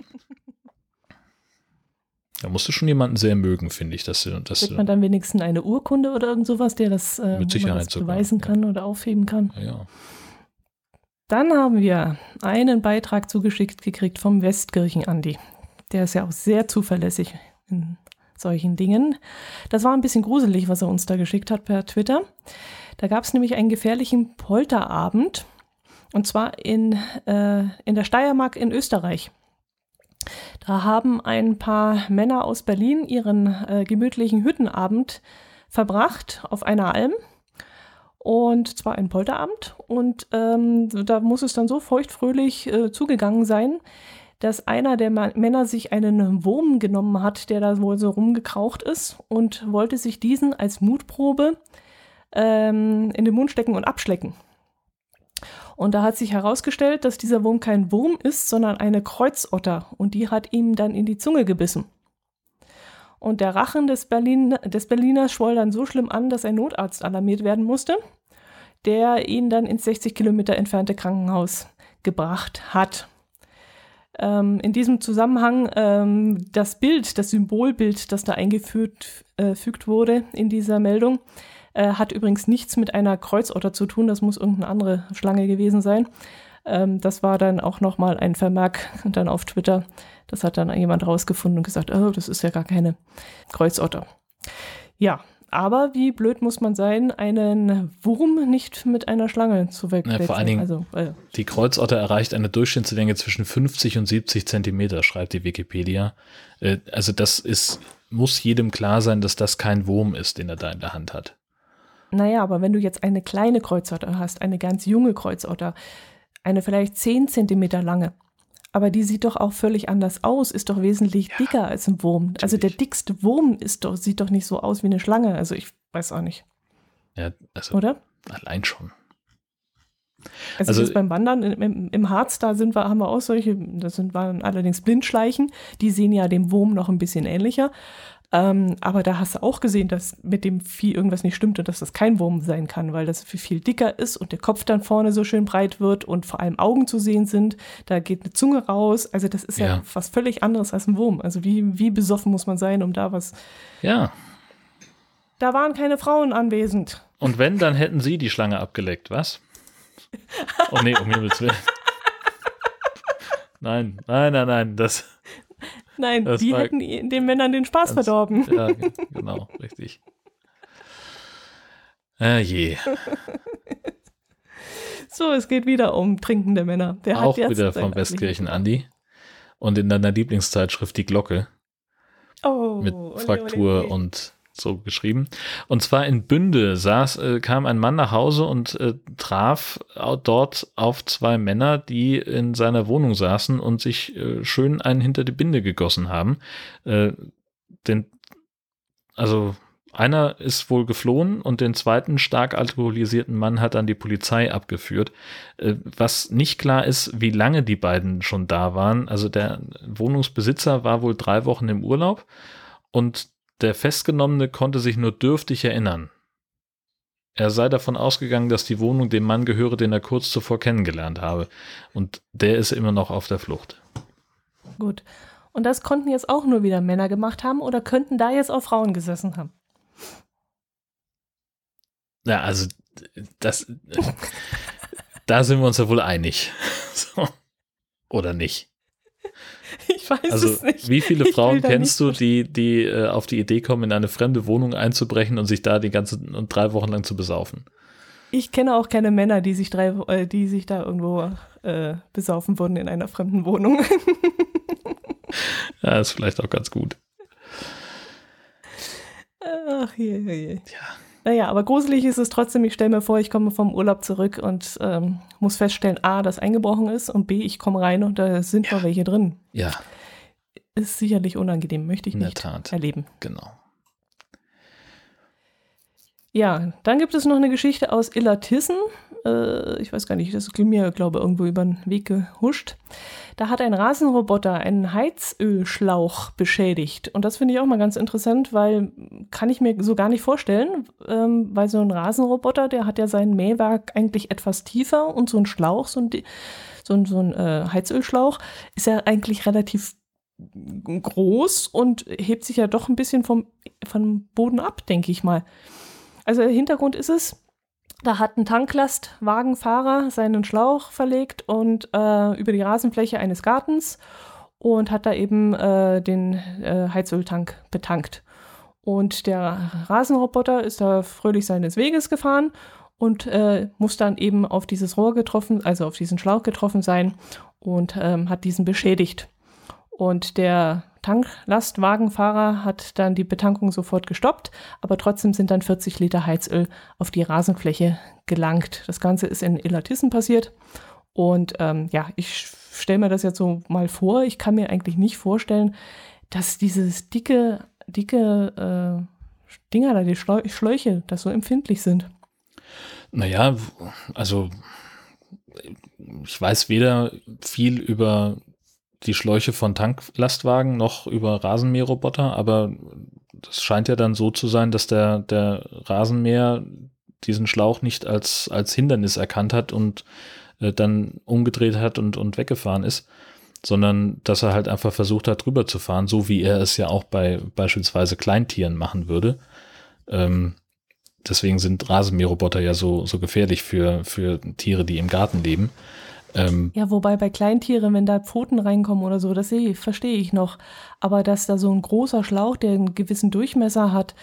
Da musst du schon jemanden sehr mögen, finde ich. Dass, dass Kriegt man dann wenigstens eine Urkunde oder irgend sowas, der das, äh, mit Sicherheit das beweisen kann ja. oder aufheben kann? Ja, ja. Dann haben wir einen Beitrag zugeschickt gekriegt vom Westkirchen-Andi. Der ist ja auch sehr zuverlässig in solchen Dingen. Das war ein bisschen gruselig, was er uns da geschickt hat per Twitter. Da gab es nämlich einen gefährlichen Polterabend. Und zwar in, äh, in der Steiermark in Österreich. Da haben ein paar Männer aus Berlin ihren äh, gemütlichen Hüttenabend verbracht auf einer Alm. Und zwar ein Polterabend. Und ähm, da muss es dann so feuchtfröhlich äh, zugegangen sein, dass einer der Ma Männer sich einen Wurm genommen hat, der da wohl so rumgekraucht ist und wollte sich diesen als Mutprobe ähm, in den Mund stecken und abschlecken. Und da hat sich herausgestellt, dass dieser Wurm kein Wurm ist, sondern eine Kreuzotter. Und die hat ihm dann in die Zunge gebissen. Und der Rachen des, Berlin, des Berliners schwoll dann so schlimm an, dass ein Notarzt alarmiert werden musste, der ihn dann ins 60 Kilometer entfernte Krankenhaus gebracht hat. Ähm, in diesem Zusammenhang ähm, das Bild, das Symbolbild, das da eingefügt äh, wurde in dieser Meldung, äh, hat übrigens nichts mit einer Kreuzotter zu tun, das muss irgendeine andere Schlange gewesen sein. Ähm, das war dann auch nochmal ein Vermerk dann auf Twitter. Das hat dann jemand rausgefunden und gesagt, oh, das ist ja gar keine Kreuzotter. Ja, aber wie blöd muss man sein, einen Wurm nicht mit einer Schlange zu wegkletzen. Ja, vor allen Dingen, also, äh. die Kreuzotter erreicht eine Durchschnittslänge zwischen 50 und 70 Zentimeter, schreibt die Wikipedia. Äh, also das ist, muss jedem klar sein, dass das kein Wurm ist, den er da in der Hand hat. Naja, aber wenn du jetzt eine kleine Kreuzotter hast, eine ganz junge Kreuzotter, eine vielleicht 10 Zentimeter lange, aber die sieht doch auch völlig anders aus, ist doch wesentlich ja, dicker als ein Wurm. Natürlich. Also der dickste Wurm ist doch, sieht doch nicht so aus wie eine Schlange. Also ich weiß auch nicht. Ja, also Oder? Allein schon. Also, also beim Wandern im, im, Harz, da sind wir, haben wir auch solche, das sind waren allerdings Blindschleichen, die sehen ja dem Wurm noch ein bisschen ähnlicher. Ähm, aber da hast du auch gesehen, dass mit dem Vieh irgendwas nicht stimmt und dass das kein Wurm sein kann, weil das viel, viel dicker ist und der Kopf dann vorne so schön breit wird und vor allem Augen zu sehen sind. Da geht eine Zunge raus. Also das ist ja, ja was völlig anderes als ein Wurm. Also wie, wie besoffen muss man sein, um da was. Ja. Da waren keine Frauen anwesend. Und wenn, dann hätten sie die Schlange abgeleckt, was? Oh nee, um Himmels Willen. Nein, nein, nein, nein, das. Nein, das die hätten den Männern den Spaß ganz, verdorben. Ja, genau, richtig. Ah je. So, es geht wieder um trinkende Männer. Der Auch wieder vom Westkirchen Andi. Und in deiner Lieblingszeitschrift Die Glocke. Oh, mit Fraktur ole, ole. und so geschrieben. Und zwar in Bünde saß, äh, kam ein Mann nach Hause und äh, traf dort auf zwei Männer, die in seiner Wohnung saßen und sich äh, schön einen hinter die Binde gegossen haben. Äh, den, also einer ist wohl geflohen und den zweiten stark alkoholisierten Mann hat dann die Polizei abgeführt. Äh, was nicht klar ist, wie lange die beiden schon da waren. Also der Wohnungsbesitzer war wohl drei Wochen im Urlaub und der Festgenommene konnte sich nur dürftig erinnern. Er sei davon ausgegangen, dass die Wohnung dem Mann gehöre, den er kurz zuvor kennengelernt habe. Und der ist immer noch auf der Flucht. Gut. Und das konnten jetzt auch nur wieder Männer gemacht haben oder könnten da jetzt auch Frauen gesessen haben? Ja, also das, da sind wir uns ja wohl einig. So. Oder nicht? Ich weiß also, es nicht. Wie viele Frauen kennst du, die, die äh, auf die Idee kommen, in eine fremde Wohnung einzubrechen und sich da die ganze und drei Wochen lang zu besaufen? Ich kenne auch keine Männer, die sich drei, äh, die sich da irgendwo äh, besaufen wurden in einer fremden Wohnung. ja, ist vielleicht auch ganz gut. Ach je, je, je. Ja. Naja, aber gruselig ist es trotzdem. Ich stelle mir vor, ich komme vom Urlaub zurück und ähm, muss feststellen, A, dass eingebrochen ist und B, ich komme rein und da sind ja. noch welche drin. Ja. Ist sicherlich unangenehm, möchte ich In nicht erleben. Genau. Ja, dann gibt es noch eine Geschichte aus Illertissen. Äh, ich weiß gar nicht, das ist mir, glaube ich, irgendwo über den Weg gehuscht. Da hat ein Rasenroboter einen Heizölschlauch beschädigt. Und das finde ich auch mal ganz interessant, weil kann ich mir so gar nicht vorstellen, ähm, weil so ein Rasenroboter, der hat ja sein Mähwerk eigentlich etwas tiefer und so ein Schlauch, so ein, so ein, so ein äh, Heizölschlauch, ist ja eigentlich relativ groß und hebt sich ja doch ein bisschen vom, vom Boden ab, denke ich mal. Also Hintergrund ist es, da hat ein Tanklastwagenfahrer seinen Schlauch verlegt und äh, über die Rasenfläche eines Gartens und hat da eben äh, den äh, Heizöltank betankt. Und der Rasenroboter ist da fröhlich seines Weges gefahren und äh, muss dann eben auf dieses Rohr getroffen, also auf diesen Schlauch getroffen sein und ähm, hat diesen beschädigt. Und der Tanklastwagenfahrer hat dann die Betankung sofort gestoppt, aber trotzdem sind dann 40 Liter Heizöl auf die Rasenfläche gelangt. Das Ganze ist in Illertissen passiert. Und ähm, ja, ich stelle mir das jetzt so mal vor. Ich kann mir eigentlich nicht vorstellen, dass dieses dicke, dicke äh, Dinger da, die Schläuche, das so empfindlich sind. Naja, also ich weiß weder viel über die Schläuche von Tanklastwagen noch über Rasenmäherroboter, aber das scheint ja dann so zu sein, dass der, der Rasenmäher diesen Schlauch nicht als, als Hindernis erkannt hat und äh, dann umgedreht hat und, und weggefahren ist, sondern dass er halt einfach versucht hat, drüber zu fahren, so wie er es ja auch bei beispielsweise Kleintieren machen würde. Ähm, deswegen sind Rasenmäherroboter ja so, so gefährlich für, für Tiere, die im Garten leben. Ähm, ja, wobei bei Kleintieren, wenn da Pfoten reinkommen oder so, das verstehe ich noch. Aber dass da so ein großer Schlauch, der einen gewissen Durchmesser hat,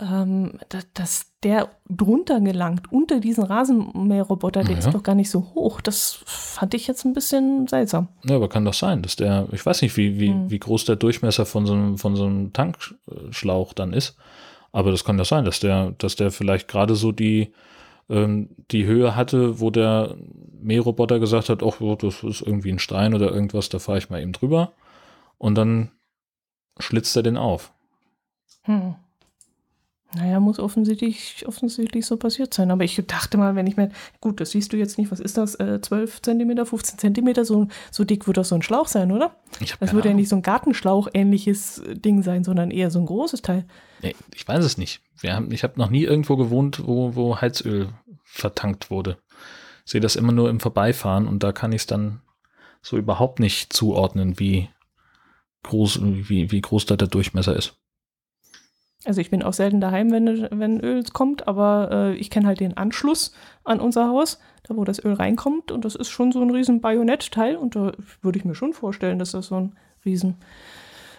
ähm, dass, dass der drunter gelangt, unter diesen Rasenmäherroboter, der ja. ist doch gar nicht so hoch. Das fand ich jetzt ein bisschen seltsam. Ja, aber kann doch sein, dass der, ich weiß nicht, wie, wie, hm. wie groß der Durchmesser von so, einem, von so einem Tankschlauch dann ist. Aber das kann doch sein, dass der, dass der vielleicht gerade so die, ähm, die Höhe hatte, wo der Mähroboter gesagt hat, ach, das ist irgendwie ein Stein oder irgendwas, da fahre ich mal eben drüber. Und dann schlitzt er den auf. Hm. Naja, muss offensichtlich, offensichtlich so passiert sein. Aber ich dachte mal, wenn ich mir, gut, das siehst du jetzt nicht, was ist das, äh, 12 Zentimeter, 15 Zentimeter, so, so dick wird doch so ein Schlauch sein, oder? das würde ja nicht so ein Gartenschlauch-ähnliches Ding sein, sondern eher so ein großes Teil. Nee, ich weiß es nicht. Wir haben, ich habe noch nie irgendwo gewohnt, wo, wo Heizöl vertankt wurde. Ich sehe das immer nur im Vorbeifahren und da kann ich es dann so überhaupt nicht zuordnen, wie groß, wie, wie groß da der Durchmesser ist. Also ich bin auch selten daheim, wenn, wenn Öl kommt, aber äh, ich kenne halt den Anschluss an unser Haus, da wo das Öl reinkommt und das ist schon so ein riesen Bajonettteil und da würde ich mir schon vorstellen, dass das so ein riesen,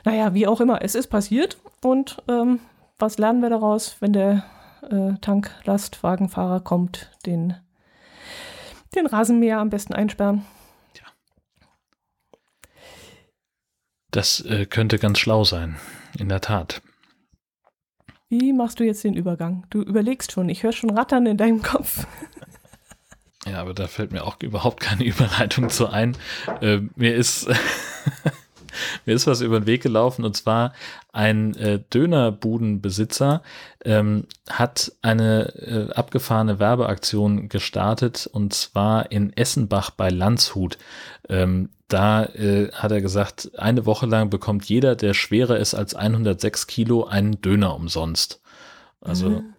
naja, wie auch immer, es ist passiert und ähm, was lernen wir daraus, wenn der äh, Tanklastwagenfahrer kommt, den, den Rasenmäher am besten einsperren? Ja. Das äh, könnte ganz schlau sein, in der Tat. Wie machst du jetzt den Übergang? Du überlegst schon, ich höre schon Rattern in deinem Kopf. Ja, aber da fällt mir auch überhaupt keine Überleitung zu ein. Äh, mir ist mir ist was über den Weg gelaufen und zwar ein äh, Dönerbudenbesitzer ähm, hat eine äh, abgefahrene Werbeaktion gestartet und zwar in Essenbach bei Landshut. Ähm, da äh, hat er gesagt, eine Woche lang bekommt jeder, der schwerer ist als 106 Kilo, einen Döner umsonst. Also mhm.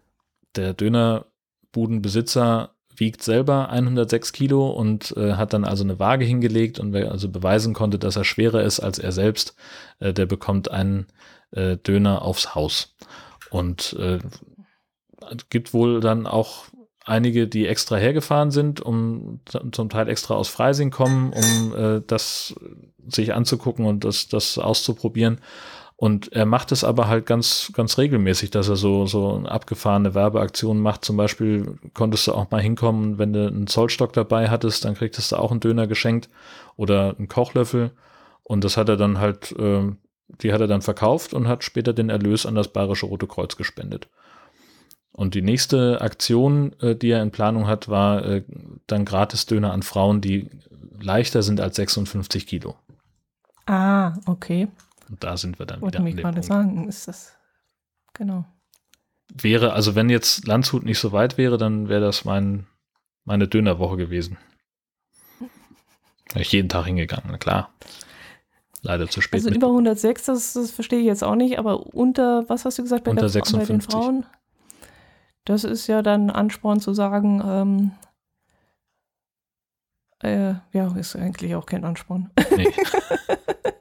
der Dönerbudenbesitzer wiegt selber 106 Kilo und äh, hat dann also eine Waage hingelegt und wer also beweisen konnte, dass er schwerer ist als er selbst, äh, der bekommt einen äh, Döner aufs Haus. Und äh, gibt wohl dann auch einige, die extra hergefahren sind, um zum Teil extra aus Freising kommen, um äh, das sich anzugucken und das, das auszuprobieren. Und er macht es aber halt ganz, ganz regelmäßig, dass er so, so abgefahrene Werbeaktionen macht. Zum Beispiel konntest du auch mal hinkommen, wenn du einen Zollstock dabei hattest, dann kriegtest du auch einen Döner geschenkt oder einen Kochlöffel. Und das hat er dann halt, äh, die hat er dann verkauft und hat später den Erlös an das Bayerische Rote Kreuz gespendet. Und die nächste Aktion, äh, die er in Planung hat, war äh, dann Gratis-Döner an Frauen, die leichter sind als 56 Kilo. Ah, okay. Und da sind wir dann Wollte wieder. Wollte mich gerade sagen, ist das, genau. Wäre, also wenn jetzt Landshut nicht so weit wäre, dann wäre das mein, meine Dönerwoche gewesen. Wäre ich jeden Tag hingegangen, na klar. Leider zu spät. Also über 106, das, das verstehe ich jetzt auch nicht, aber unter, was hast du gesagt, bei, unter der, 56. bei den Frauen? Das ist ja dann Ansporn zu sagen, ähm, äh, ja, ist eigentlich auch kein Ansporn. Nee.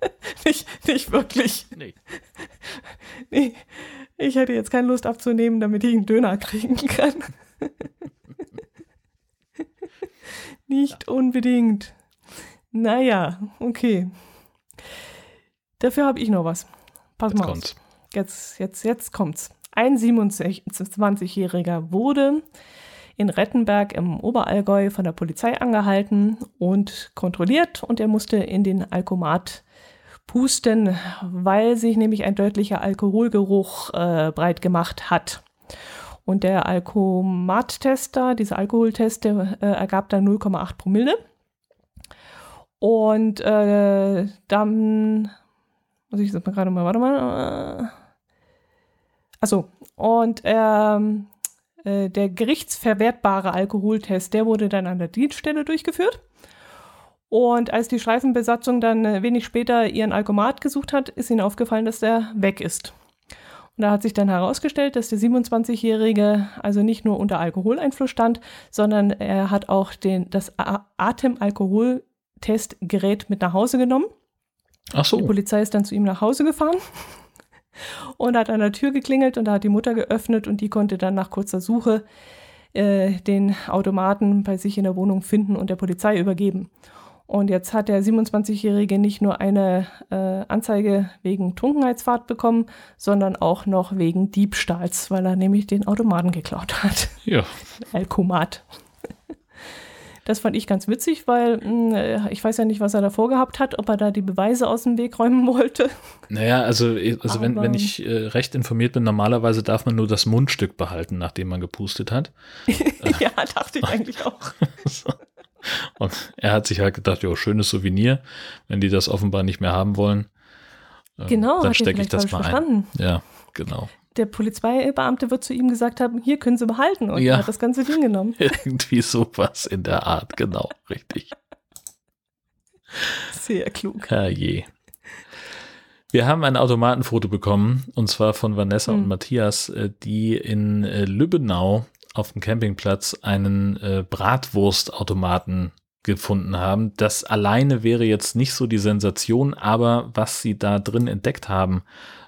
nicht, nicht wirklich. Nee. nee. Ich hätte jetzt keine Lust abzunehmen, damit ich einen Döner kriegen kann. nicht unbedingt. Naja, okay. Dafür habe ich noch was. Pass jetzt mal kommt's. auf. Jetzt, jetzt, jetzt kommt's. Ein 27-Jähriger wurde in Rettenberg im Oberallgäu von der Polizei angehalten und kontrolliert und er musste in den Alkomat pusten, weil sich nämlich ein deutlicher Alkoholgeruch äh, breit gemacht hat. Und der Alkomat-Tester, dieser Alkoholtest, der äh, ergab dann 0,8 Promille. Und äh, dann muss ich das mal gerade mal, warte mal. Achso, und ähm, äh, der gerichtsverwertbare Alkoholtest, der wurde dann an der Dienststelle durchgeführt. Und als die Streifenbesatzung dann äh, wenig später ihren Alkomat gesucht hat, ist ihnen aufgefallen, dass der weg ist. Und da hat sich dann herausgestellt, dass der 27-Jährige also nicht nur unter Alkoholeinfluss stand, sondern er hat auch den, das Atemalkoholtestgerät mit nach Hause genommen. Ach so. Die Polizei ist dann zu ihm nach Hause gefahren und hat an der Tür geklingelt und da hat die Mutter geöffnet und die konnte dann nach kurzer Suche äh, den Automaten bei sich in der Wohnung finden und der Polizei übergeben. Und jetzt hat der 27-Jährige nicht nur eine äh, Anzeige wegen Trunkenheitsfahrt bekommen, sondern auch noch wegen Diebstahls, weil er nämlich den Automaten geklaut hat. Ja. Alkomat. Das fand ich ganz witzig, weil mh, hm, ich weiß ja nicht, was er da vorgehabt hat, ob er da die Beweise aus dem Weg räumen wollte. Naja, also, also wenn, wenn ich äh, recht informiert bin, normalerweise darf man nur das Mundstück behalten, nachdem man gepustet hat. ja, dachte ich eigentlich auch. Und er hat sich halt gedacht, jo, schönes Souvenir, wenn die das offenbar nicht mehr haben wollen. Ähm, genau, dann stecke ich das mal verstanden. ein. Ja, genau. Der Polizeibeamte wird zu ihm gesagt haben, hier können Sie behalten und ja. er hat das ganze Ding genommen. Irgendwie sowas in der Art, genau, richtig. Sehr klug. Herrje. Wir haben ein Automatenfoto bekommen, und zwar von Vanessa hm. und Matthias, äh, die in äh, Lübbenau auf dem Campingplatz einen äh, Bratwurstautomaten gefunden haben. Das alleine wäre jetzt nicht so die Sensation, aber was sie da drin entdeckt haben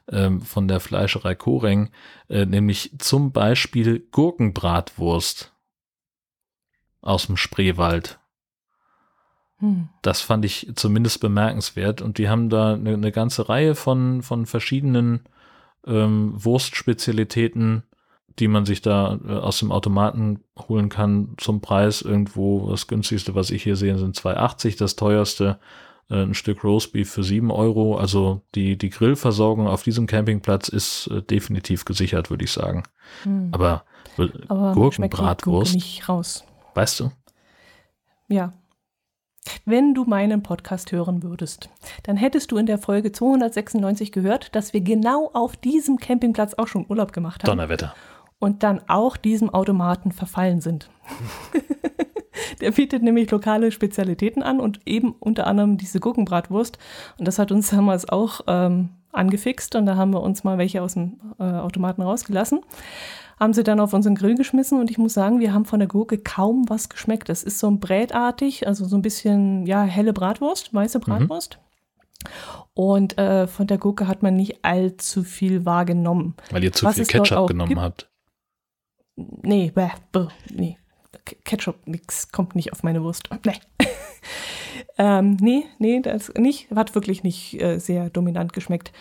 ähm, von der Fleischerei Koreng, äh, nämlich zum Beispiel Gurkenbratwurst aus dem Spreewald. Hm. Das fand ich zumindest bemerkenswert und die haben da eine, eine ganze Reihe von, von verschiedenen ähm, Wurstspezialitäten die man sich da äh, aus dem Automaten holen kann zum Preis irgendwo. Das günstigste, was ich hier sehe, sind 2,80. Das teuerste äh, ein Stück Roastbeef für 7 Euro. Also die, die Grillversorgung auf diesem Campingplatz ist äh, definitiv gesichert, würde ich sagen. Hm. Aber, Aber Gurkenbratwurst. nicht raus. Weißt du? Ja. Wenn du meinen Podcast hören würdest, dann hättest du in der Folge 296 gehört, dass wir genau auf diesem Campingplatz auch schon Urlaub gemacht haben. Donnerwetter und dann auch diesem Automaten verfallen sind. Der bietet nämlich lokale Spezialitäten an und eben unter anderem diese Gurkenbratwurst. Und das hat uns damals auch ähm, angefixt und da haben wir uns mal welche aus dem äh, Automaten rausgelassen. Haben sie dann auf unseren Grill geschmissen und ich muss sagen, wir haben von der Gurke kaum was geschmeckt. Das ist so ein Brätartig, also so ein bisschen, ja, helle Bratwurst, weiße mhm. Bratwurst. Mhm. Und äh, von der Gurke hat man nicht allzu viel wahrgenommen. Weil ihr zu was viel Ketchup genommen gibt. habt. Nee, bäh, bäh, nee. Ketchup, nix, kommt nicht auf meine Wurst. Nee. ähm, nee, nee, das nicht, hat wirklich nicht äh, sehr dominant geschmeckt.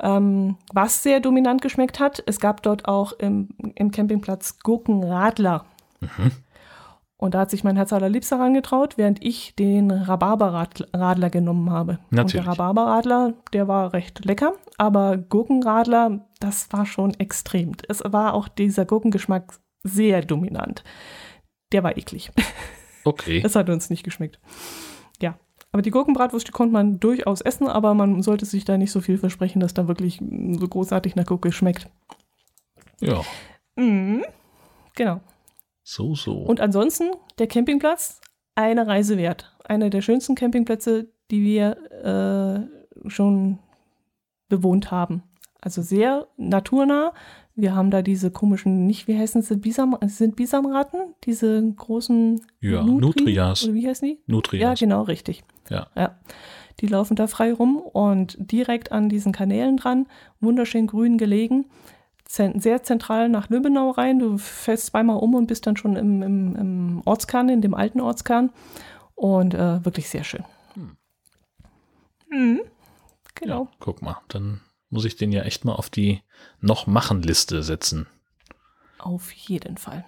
Ähm, was sehr dominant geschmeckt hat, es gab dort auch im, im Campingplatz Gurkenradler. Mhm. Und da hat sich mein Herz allerliebster herangetraut, während ich den Rhabarberradler genommen habe. Natürlich. Und der Rhabarberradler, der war recht lecker, aber Gurkenradler, das war schon extrem. Es war auch dieser Gurkengeschmack sehr dominant. Der war eklig. Okay. Das hat uns nicht geschmeckt. Ja. Aber die Gurkenbratwurst, die konnte man durchaus essen, aber man sollte sich da nicht so viel versprechen, dass da wirklich so großartig nach Gurke schmeckt. Ja. Mhm. Genau. So, so. Und ansonsten der Campingplatz, eine Reise wert. Einer der schönsten Campingplätze, die wir äh, schon bewohnt haben. Also sehr naturnah. Wir haben da diese komischen, nicht, wie heißen sie, Bisam, sind Bisamratten? Diese großen Ja, Nutri, Nutrias. Oder wie heißen die? Nutrias. Ja, genau, richtig. Ja. ja. Die laufen da frei rum und direkt an diesen Kanälen dran, wunderschön grün gelegen sehr zentral nach Lübbenau rein. Du fällst zweimal um und bist dann schon im, im, im Ortskern, in dem alten Ortskern. Und äh, wirklich sehr schön. Hm. Mhm. Genau. Ja, guck mal, dann muss ich den ja echt mal auf die Noch-Machen-Liste setzen. Auf jeden Fall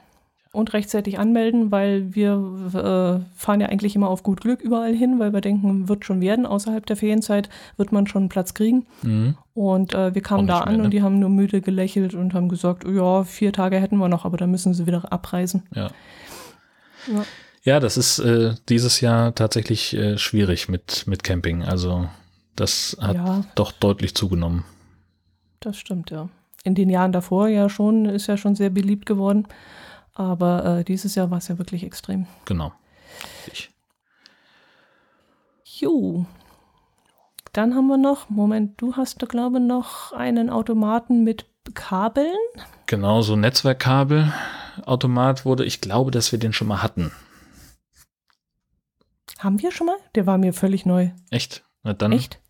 und rechtzeitig anmelden, weil wir äh, fahren ja eigentlich immer auf gut Glück überall hin, weil wir denken, wird schon werden. Außerhalb der Ferienzeit wird man schon einen Platz kriegen. Mhm. Und äh, wir kamen da an mehr, ne? und die haben nur müde gelächelt und haben gesagt, ja, vier Tage hätten wir noch, aber dann müssen sie wieder abreisen. Ja. Ja, ja das ist äh, dieses Jahr tatsächlich äh, schwierig mit, mit Camping. Also das hat ja. doch deutlich zugenommen. Das stimmt, ja. In den Jahren davor ja schon, ist ja schon sehr beliebt geworden. Aber äh, dieses Jahr war es ja wirklich extrem. Genau. Ich. Jo. Dann haben wir noch, Moment, du hast da glaube ich noch einen Automaten mit Kabeln. Genau, so Netzwerkkabelautomat wurde, ich glaube, dass wir den schon mal hatten. Haben wir schon mal? Der war mir völlig neu. Echt? Na dann. Echt?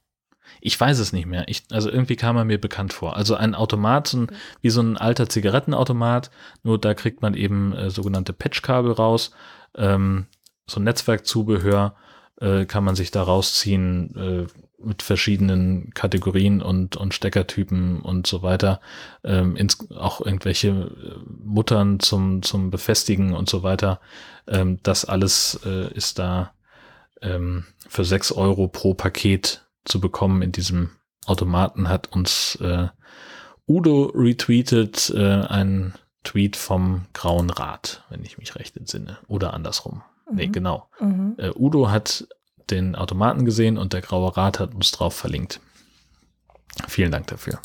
Ich weiß es nicht mehr. Ich, also irgendwie kam er mir bekannt vor. Also ein Automat, so ein, wie so ein alter Zigarettenautomat, nur da kriegt man eben äh, sogenannte Patchkabel raus, ähm, so ein Netzwerkzubehör äh, kann man sich da rausziehen äh, mit verschiedenen Kategorien und, und Steckertypen und so weiter. Ähm, ins, auch irgendwelche äh, Muttern zum, zum Befestigen und so weiter. Ähm, das alles äh, ist da ähm, für sechs Euro pro Paket zu bekommen in diesem Automaten hat uns äh, Udo retweetet äh, ein Tweet vom Grauen Rat, wenn ich mich recht entsinne. Oder andersrum. Mhm. Nee, genau. Mhm. Äh, Udo hat den Automaten gesehen und der Graue Rat hat uns drauf verlinkt. Vielen Dank dafür.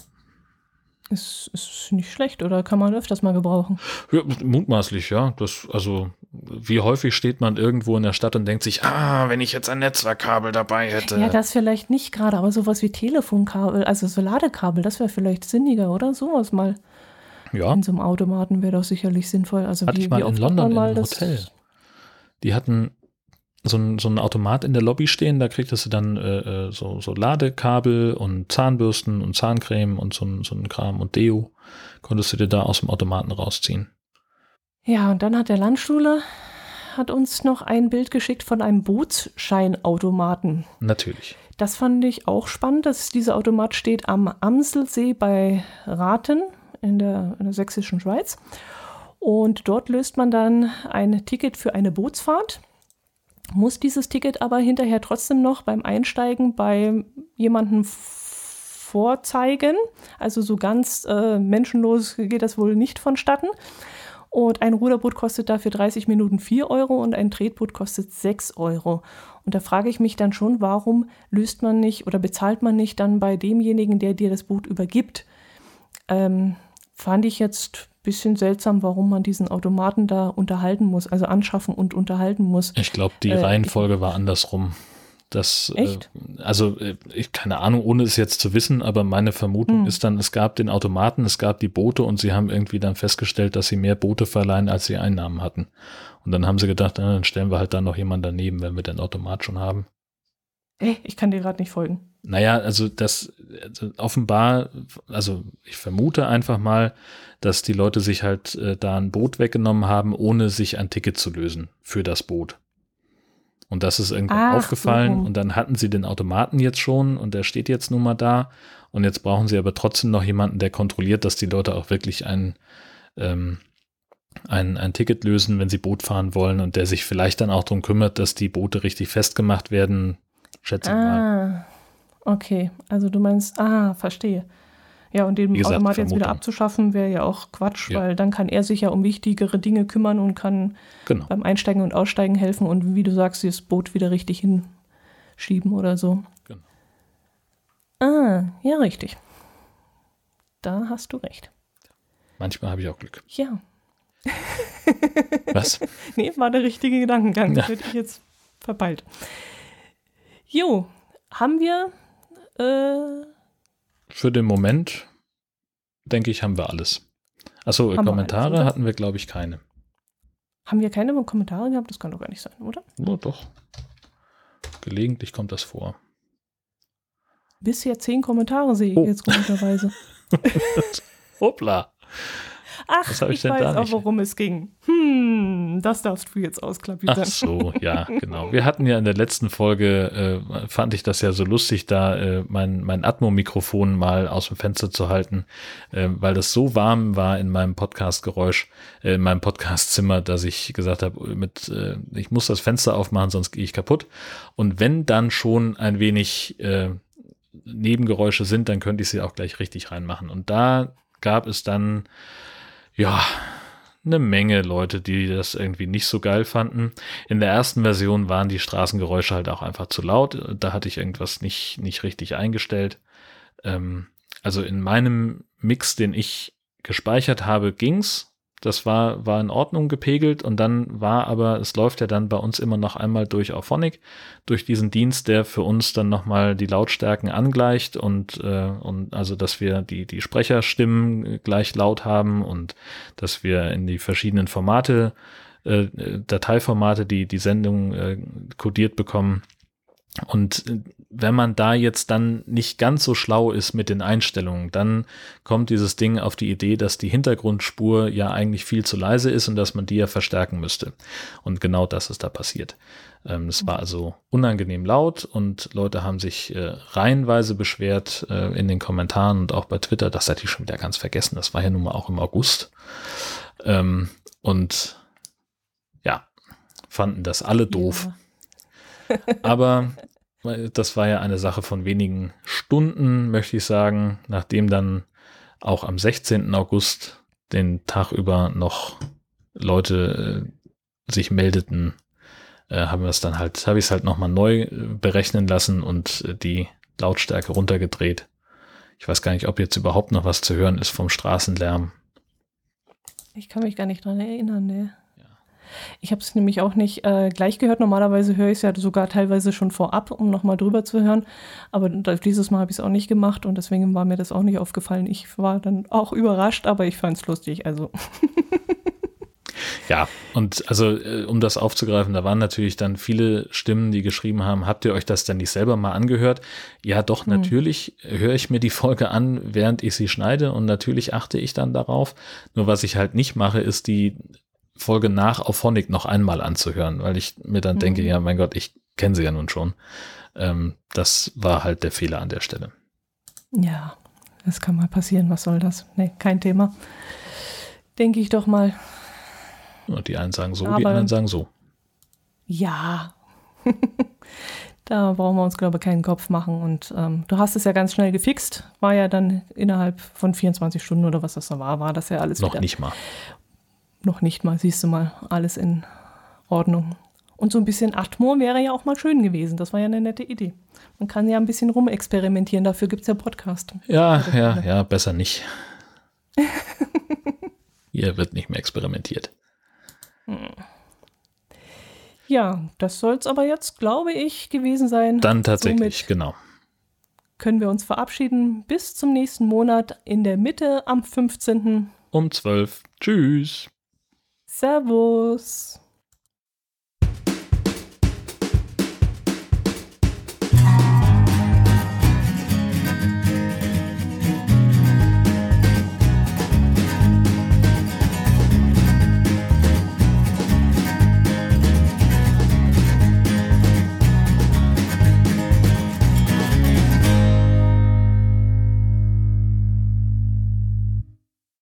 Ist, ist nicht schlecht oder kann man öfters mal gebrauchen? Ja, mutmaßlich, ja. Das, also, wie häufig steht man irgendwo in der Stadt und denkt sich, ah, wenn ich jetzt ein Netzwerkkabel dabei hätte. Ja, das vielleicht nicht gerade, aber sowas wie Telefonkabel, also so Ladekabel, das wäre vielleicht sinniger, oder? Sowas mal. Ja. In so einem Automaten wäre doch sicherlich sinnvoll. Also Hatte wie, ich mal in London in einem Hotel. Die hatten so ein, so ein Automat in der Lobby stehen, da kriegtest du dann äh, äh, so, so Ladekabel und Zahnbürsten und Zahncreme und so, so ein Kram und Deo. Konntest du dir da aus dem Automaten rausziehen. Ja, und dann hat der Landschule hat uns noch ein Bild geschickt von einem Bootsscheinautomaten. Natürlich. Das fand ich auch spannend, dass dieser Automat steht am Amselsee bei Raten in der, in der sächsischen Schweiz. Und dort löst man dann ein Ticket für eine Bootsfahrt muss dieses Ticket aber hinterher trotzdem noch beim Einsteigen bei jemandem vorzeigen. Also so ganz äh, menschenlos geht das wohl nicht vonstatten. Und ein Ruderboot kostet dafür 30 Minuten 4 Euro und ein Tretboot kostet 6 Euro. Und da frage ich mich dann schon, warum löst man nicht oder bezahlt man nicht dann bei demjenigen, der dir das Boot übergibt? Ähm, fand ich jetzt bisschen seltsam, warum man diesen Automaten da unterhalten muss, also anschaffen und unterhalten muss. Ich glaube, die äh, Reihenfolge war andersrum. Das, äh, Echt? Äh, also ich keine Ahnung, ohne es jetzt zu wissen, aber meine Vermutung hm. ist dann, es gab den Automaten, es gab die Boote und sie haben irgendwie dann festgestellt, dass sie mehr Boote verleihen, als sie Einnahmen hatten. Und dann haben sie gedacht, na, dann stellen wir halt da noch jemanden daneben, wenn wir den Automat schon haben. Ey, ich kann dir gerade nicht folgen. Naja, also das also offenbar, also ich vermute einfach mal, dass die Leute sich halt äh, da ein Boot weggenommen haben, ohne sich ein Ticket zu lösen für das Boot. Und das ist irgendwann Ach, aufgefallen so. und dann hatten sie den Automaten jetzt schon und der steht jetzt nun mal da und jetzt brauchen sie aber trotzdem noch jemanden, der kontrolliert, dass die Leute auch wirklich ein, ähm, ein, ein Ticket lösen, wenn sie Boot fahren wollen und der sich vielleicht dann auch darum kümmert, dass die Boote richtig festgemacht werden, schätze ich ah. mal. Okay, also du meinst, ah, verstehe. Ja, und den gesagt, Automat jetzt wieder abzuschaffen, wäre ja auch Quatsch, ja. weil dann kann er sich ja um wichtigere Dinge kümmern und kann genau. beim Einsteigen und Aussteigen helfen und wie du sagst, das Boot wieder richtig hinschieben oder so. Genau. Ah, ja, richtig. Da hast du recht. Manchmal habe ich auch Glück. Ja. Was? nee, war der richtige Gedankengang. Das ja. hätte ich jetzt verpeilt. Jo, haben wir äh, für den Moment, denke ich, haben wir alles. Achso, Kommentare alles, hatten wir, glaube ich, keine. Haben wir keine Kommentare gehabt? Das kann doch gar nicht sein, oder? Ja, doch. Gelegentlich kommt das vor. Bisher zehn Kommentare sehe ich oh. jetzt komischerweise. Hoppla. Ach, ich, ich weiß auch, worum es ging. Hm, das darfst du jetzt ausklappern. Ach so, ja, genau. Wir hatten ja in der letzten Folge, äh, fand ich das ja so lustig, da äh, mein, mein Atmo-Mikrofon mal aus dem Fenster zu halten, äh, weil das so warm war in meinem Podcast-Geräusch, äh, in meinem Podcast-Zimmer, dass ich gesagt habe, mit, äh, ich muss das Fenster aufmachen, sonst gehe ich kaputt. Und wenn dann schon ein wenig äh, Nebengeräusche sind, dann könnte ich sie auch gleich richtig reinmachen. Und da gab es dann ja, eine Menge Leute, die das irgendwie nicht so geil fanden. In der ersten Version waren die Straßengeräusche halt auch einfach zu laut. Da hatte ich irgendwas nicht, nicht richtig eingestellt. Ähm, also in meinem Mix, den ich gespeichert habe, ging's. Das war, war in Ordnung gepegelt und dann war aber, es läuft ja dann bei uns immer noch einmal durch Auphonic, durch diesen Dienst, der für uns dann nochmal die Lautstärken angleicht und, äh, und also, dass wir die, die Sprecherstimmen gleich laut haben und dass wir in die verschiedenen Formate, äh, Dateiformate, die die Sendung äh, kodiert bekommen, Und äh, wenn man da jetzt dann nicht ganz so schlau ist mit den Einstellungen, dann kommt dieses Ding auf die Idee, dass die Hintergrundspur ja eigentlich viel zu leise ist und dass man die ja verstärken müsste. Und genau das ist da passiert. Ähm, es war also unangenehm laut und Leute haben sich äh, reihenweise beschwert äh, in den Kommentaren und auch bei Twitter. Das hatte ich schon wieder ganz vergessen. Das war ja nun mal auch im August. Ähm, und ja, fanden das alle doof. Ja. Aber das war ja eine Sache von wenigen Stunden, möchte ich sagen, nachdem dann auch am 16. August den Tag über noch Leute äh, sich meldeten, äh, haben wir es dann halt, habe ich es halt nochmal neu äh, berechnen lassen und äh, die Lautstärke runtergedreht. Ich weiß gar nicht, ob jetzt überhaupt noch was zu hören ist vom Straßenlärm. Ich kann mich gar nicht dran erinnern, ne. Ich habe es nämlich auch nicht äh, gleich gehört. Normalerweise höre ich es ja sogar teilweise schon vorab, um nochmal drüber zu hören. Aber dieses Mal habe ich es auch nicht gemacht und deswegen war mir das auch nicht aufgefallen. Ich war dann auch überrascht, aber ich fand es lustig. Also. Ja, und also äh, um das aufzugreifen, da waren natürlich dann viele Stimmen, die geschrieben haben, habt ihr euch das denn nicht selber mal angehört? Ja, doch, hm. natürlich höre ich mir die Folge an, während ich sie schneide und natürlich achte ich dann darauf. Nur was ich halt nicht mache, ist die Folge nach auf Phonic noch einmal anzuhören, weil ich mir dann mhm. denke, ja, mein Gott, ich kenne sie ja nun schon. Ähm, das war halt der Fehler an der Stelle. Ja, das kann mal passieren. Was soll das? Nee, kein Thema. Denke ich doch mal. Und die einen sagen so, Aber, die anderen sagen so. Ja. da brauchen wir uns, glaube ich, keinen Kopf machen. Und ähm, du hast es ja ganz schnell gefixt. War ja dann innerhalb von 24 Stunden oder was das da war, war das ja alles Noch nicht mal noch nicht mal, siehst du mal, alles in Ordnung. Und so ein bisschen Atmo wäre ja auch mal schön gewesen. Das war ja eine nette Idee. Man kann ja ein bisschen rumexperimentieren, dafür gibt es ja Podcast. Ja, ja, ja, besser nicht. Hier wird nicht mehr experimentiert. Hm. Ja, das soll es aber jetzt, glaube ich, gewesen sein. Dann tatsächlich, Somit genau. Können wir uns verabschieden. Bis zum nächsten Monat in der Mitte am 15. Um 12. Tschüss. Servus.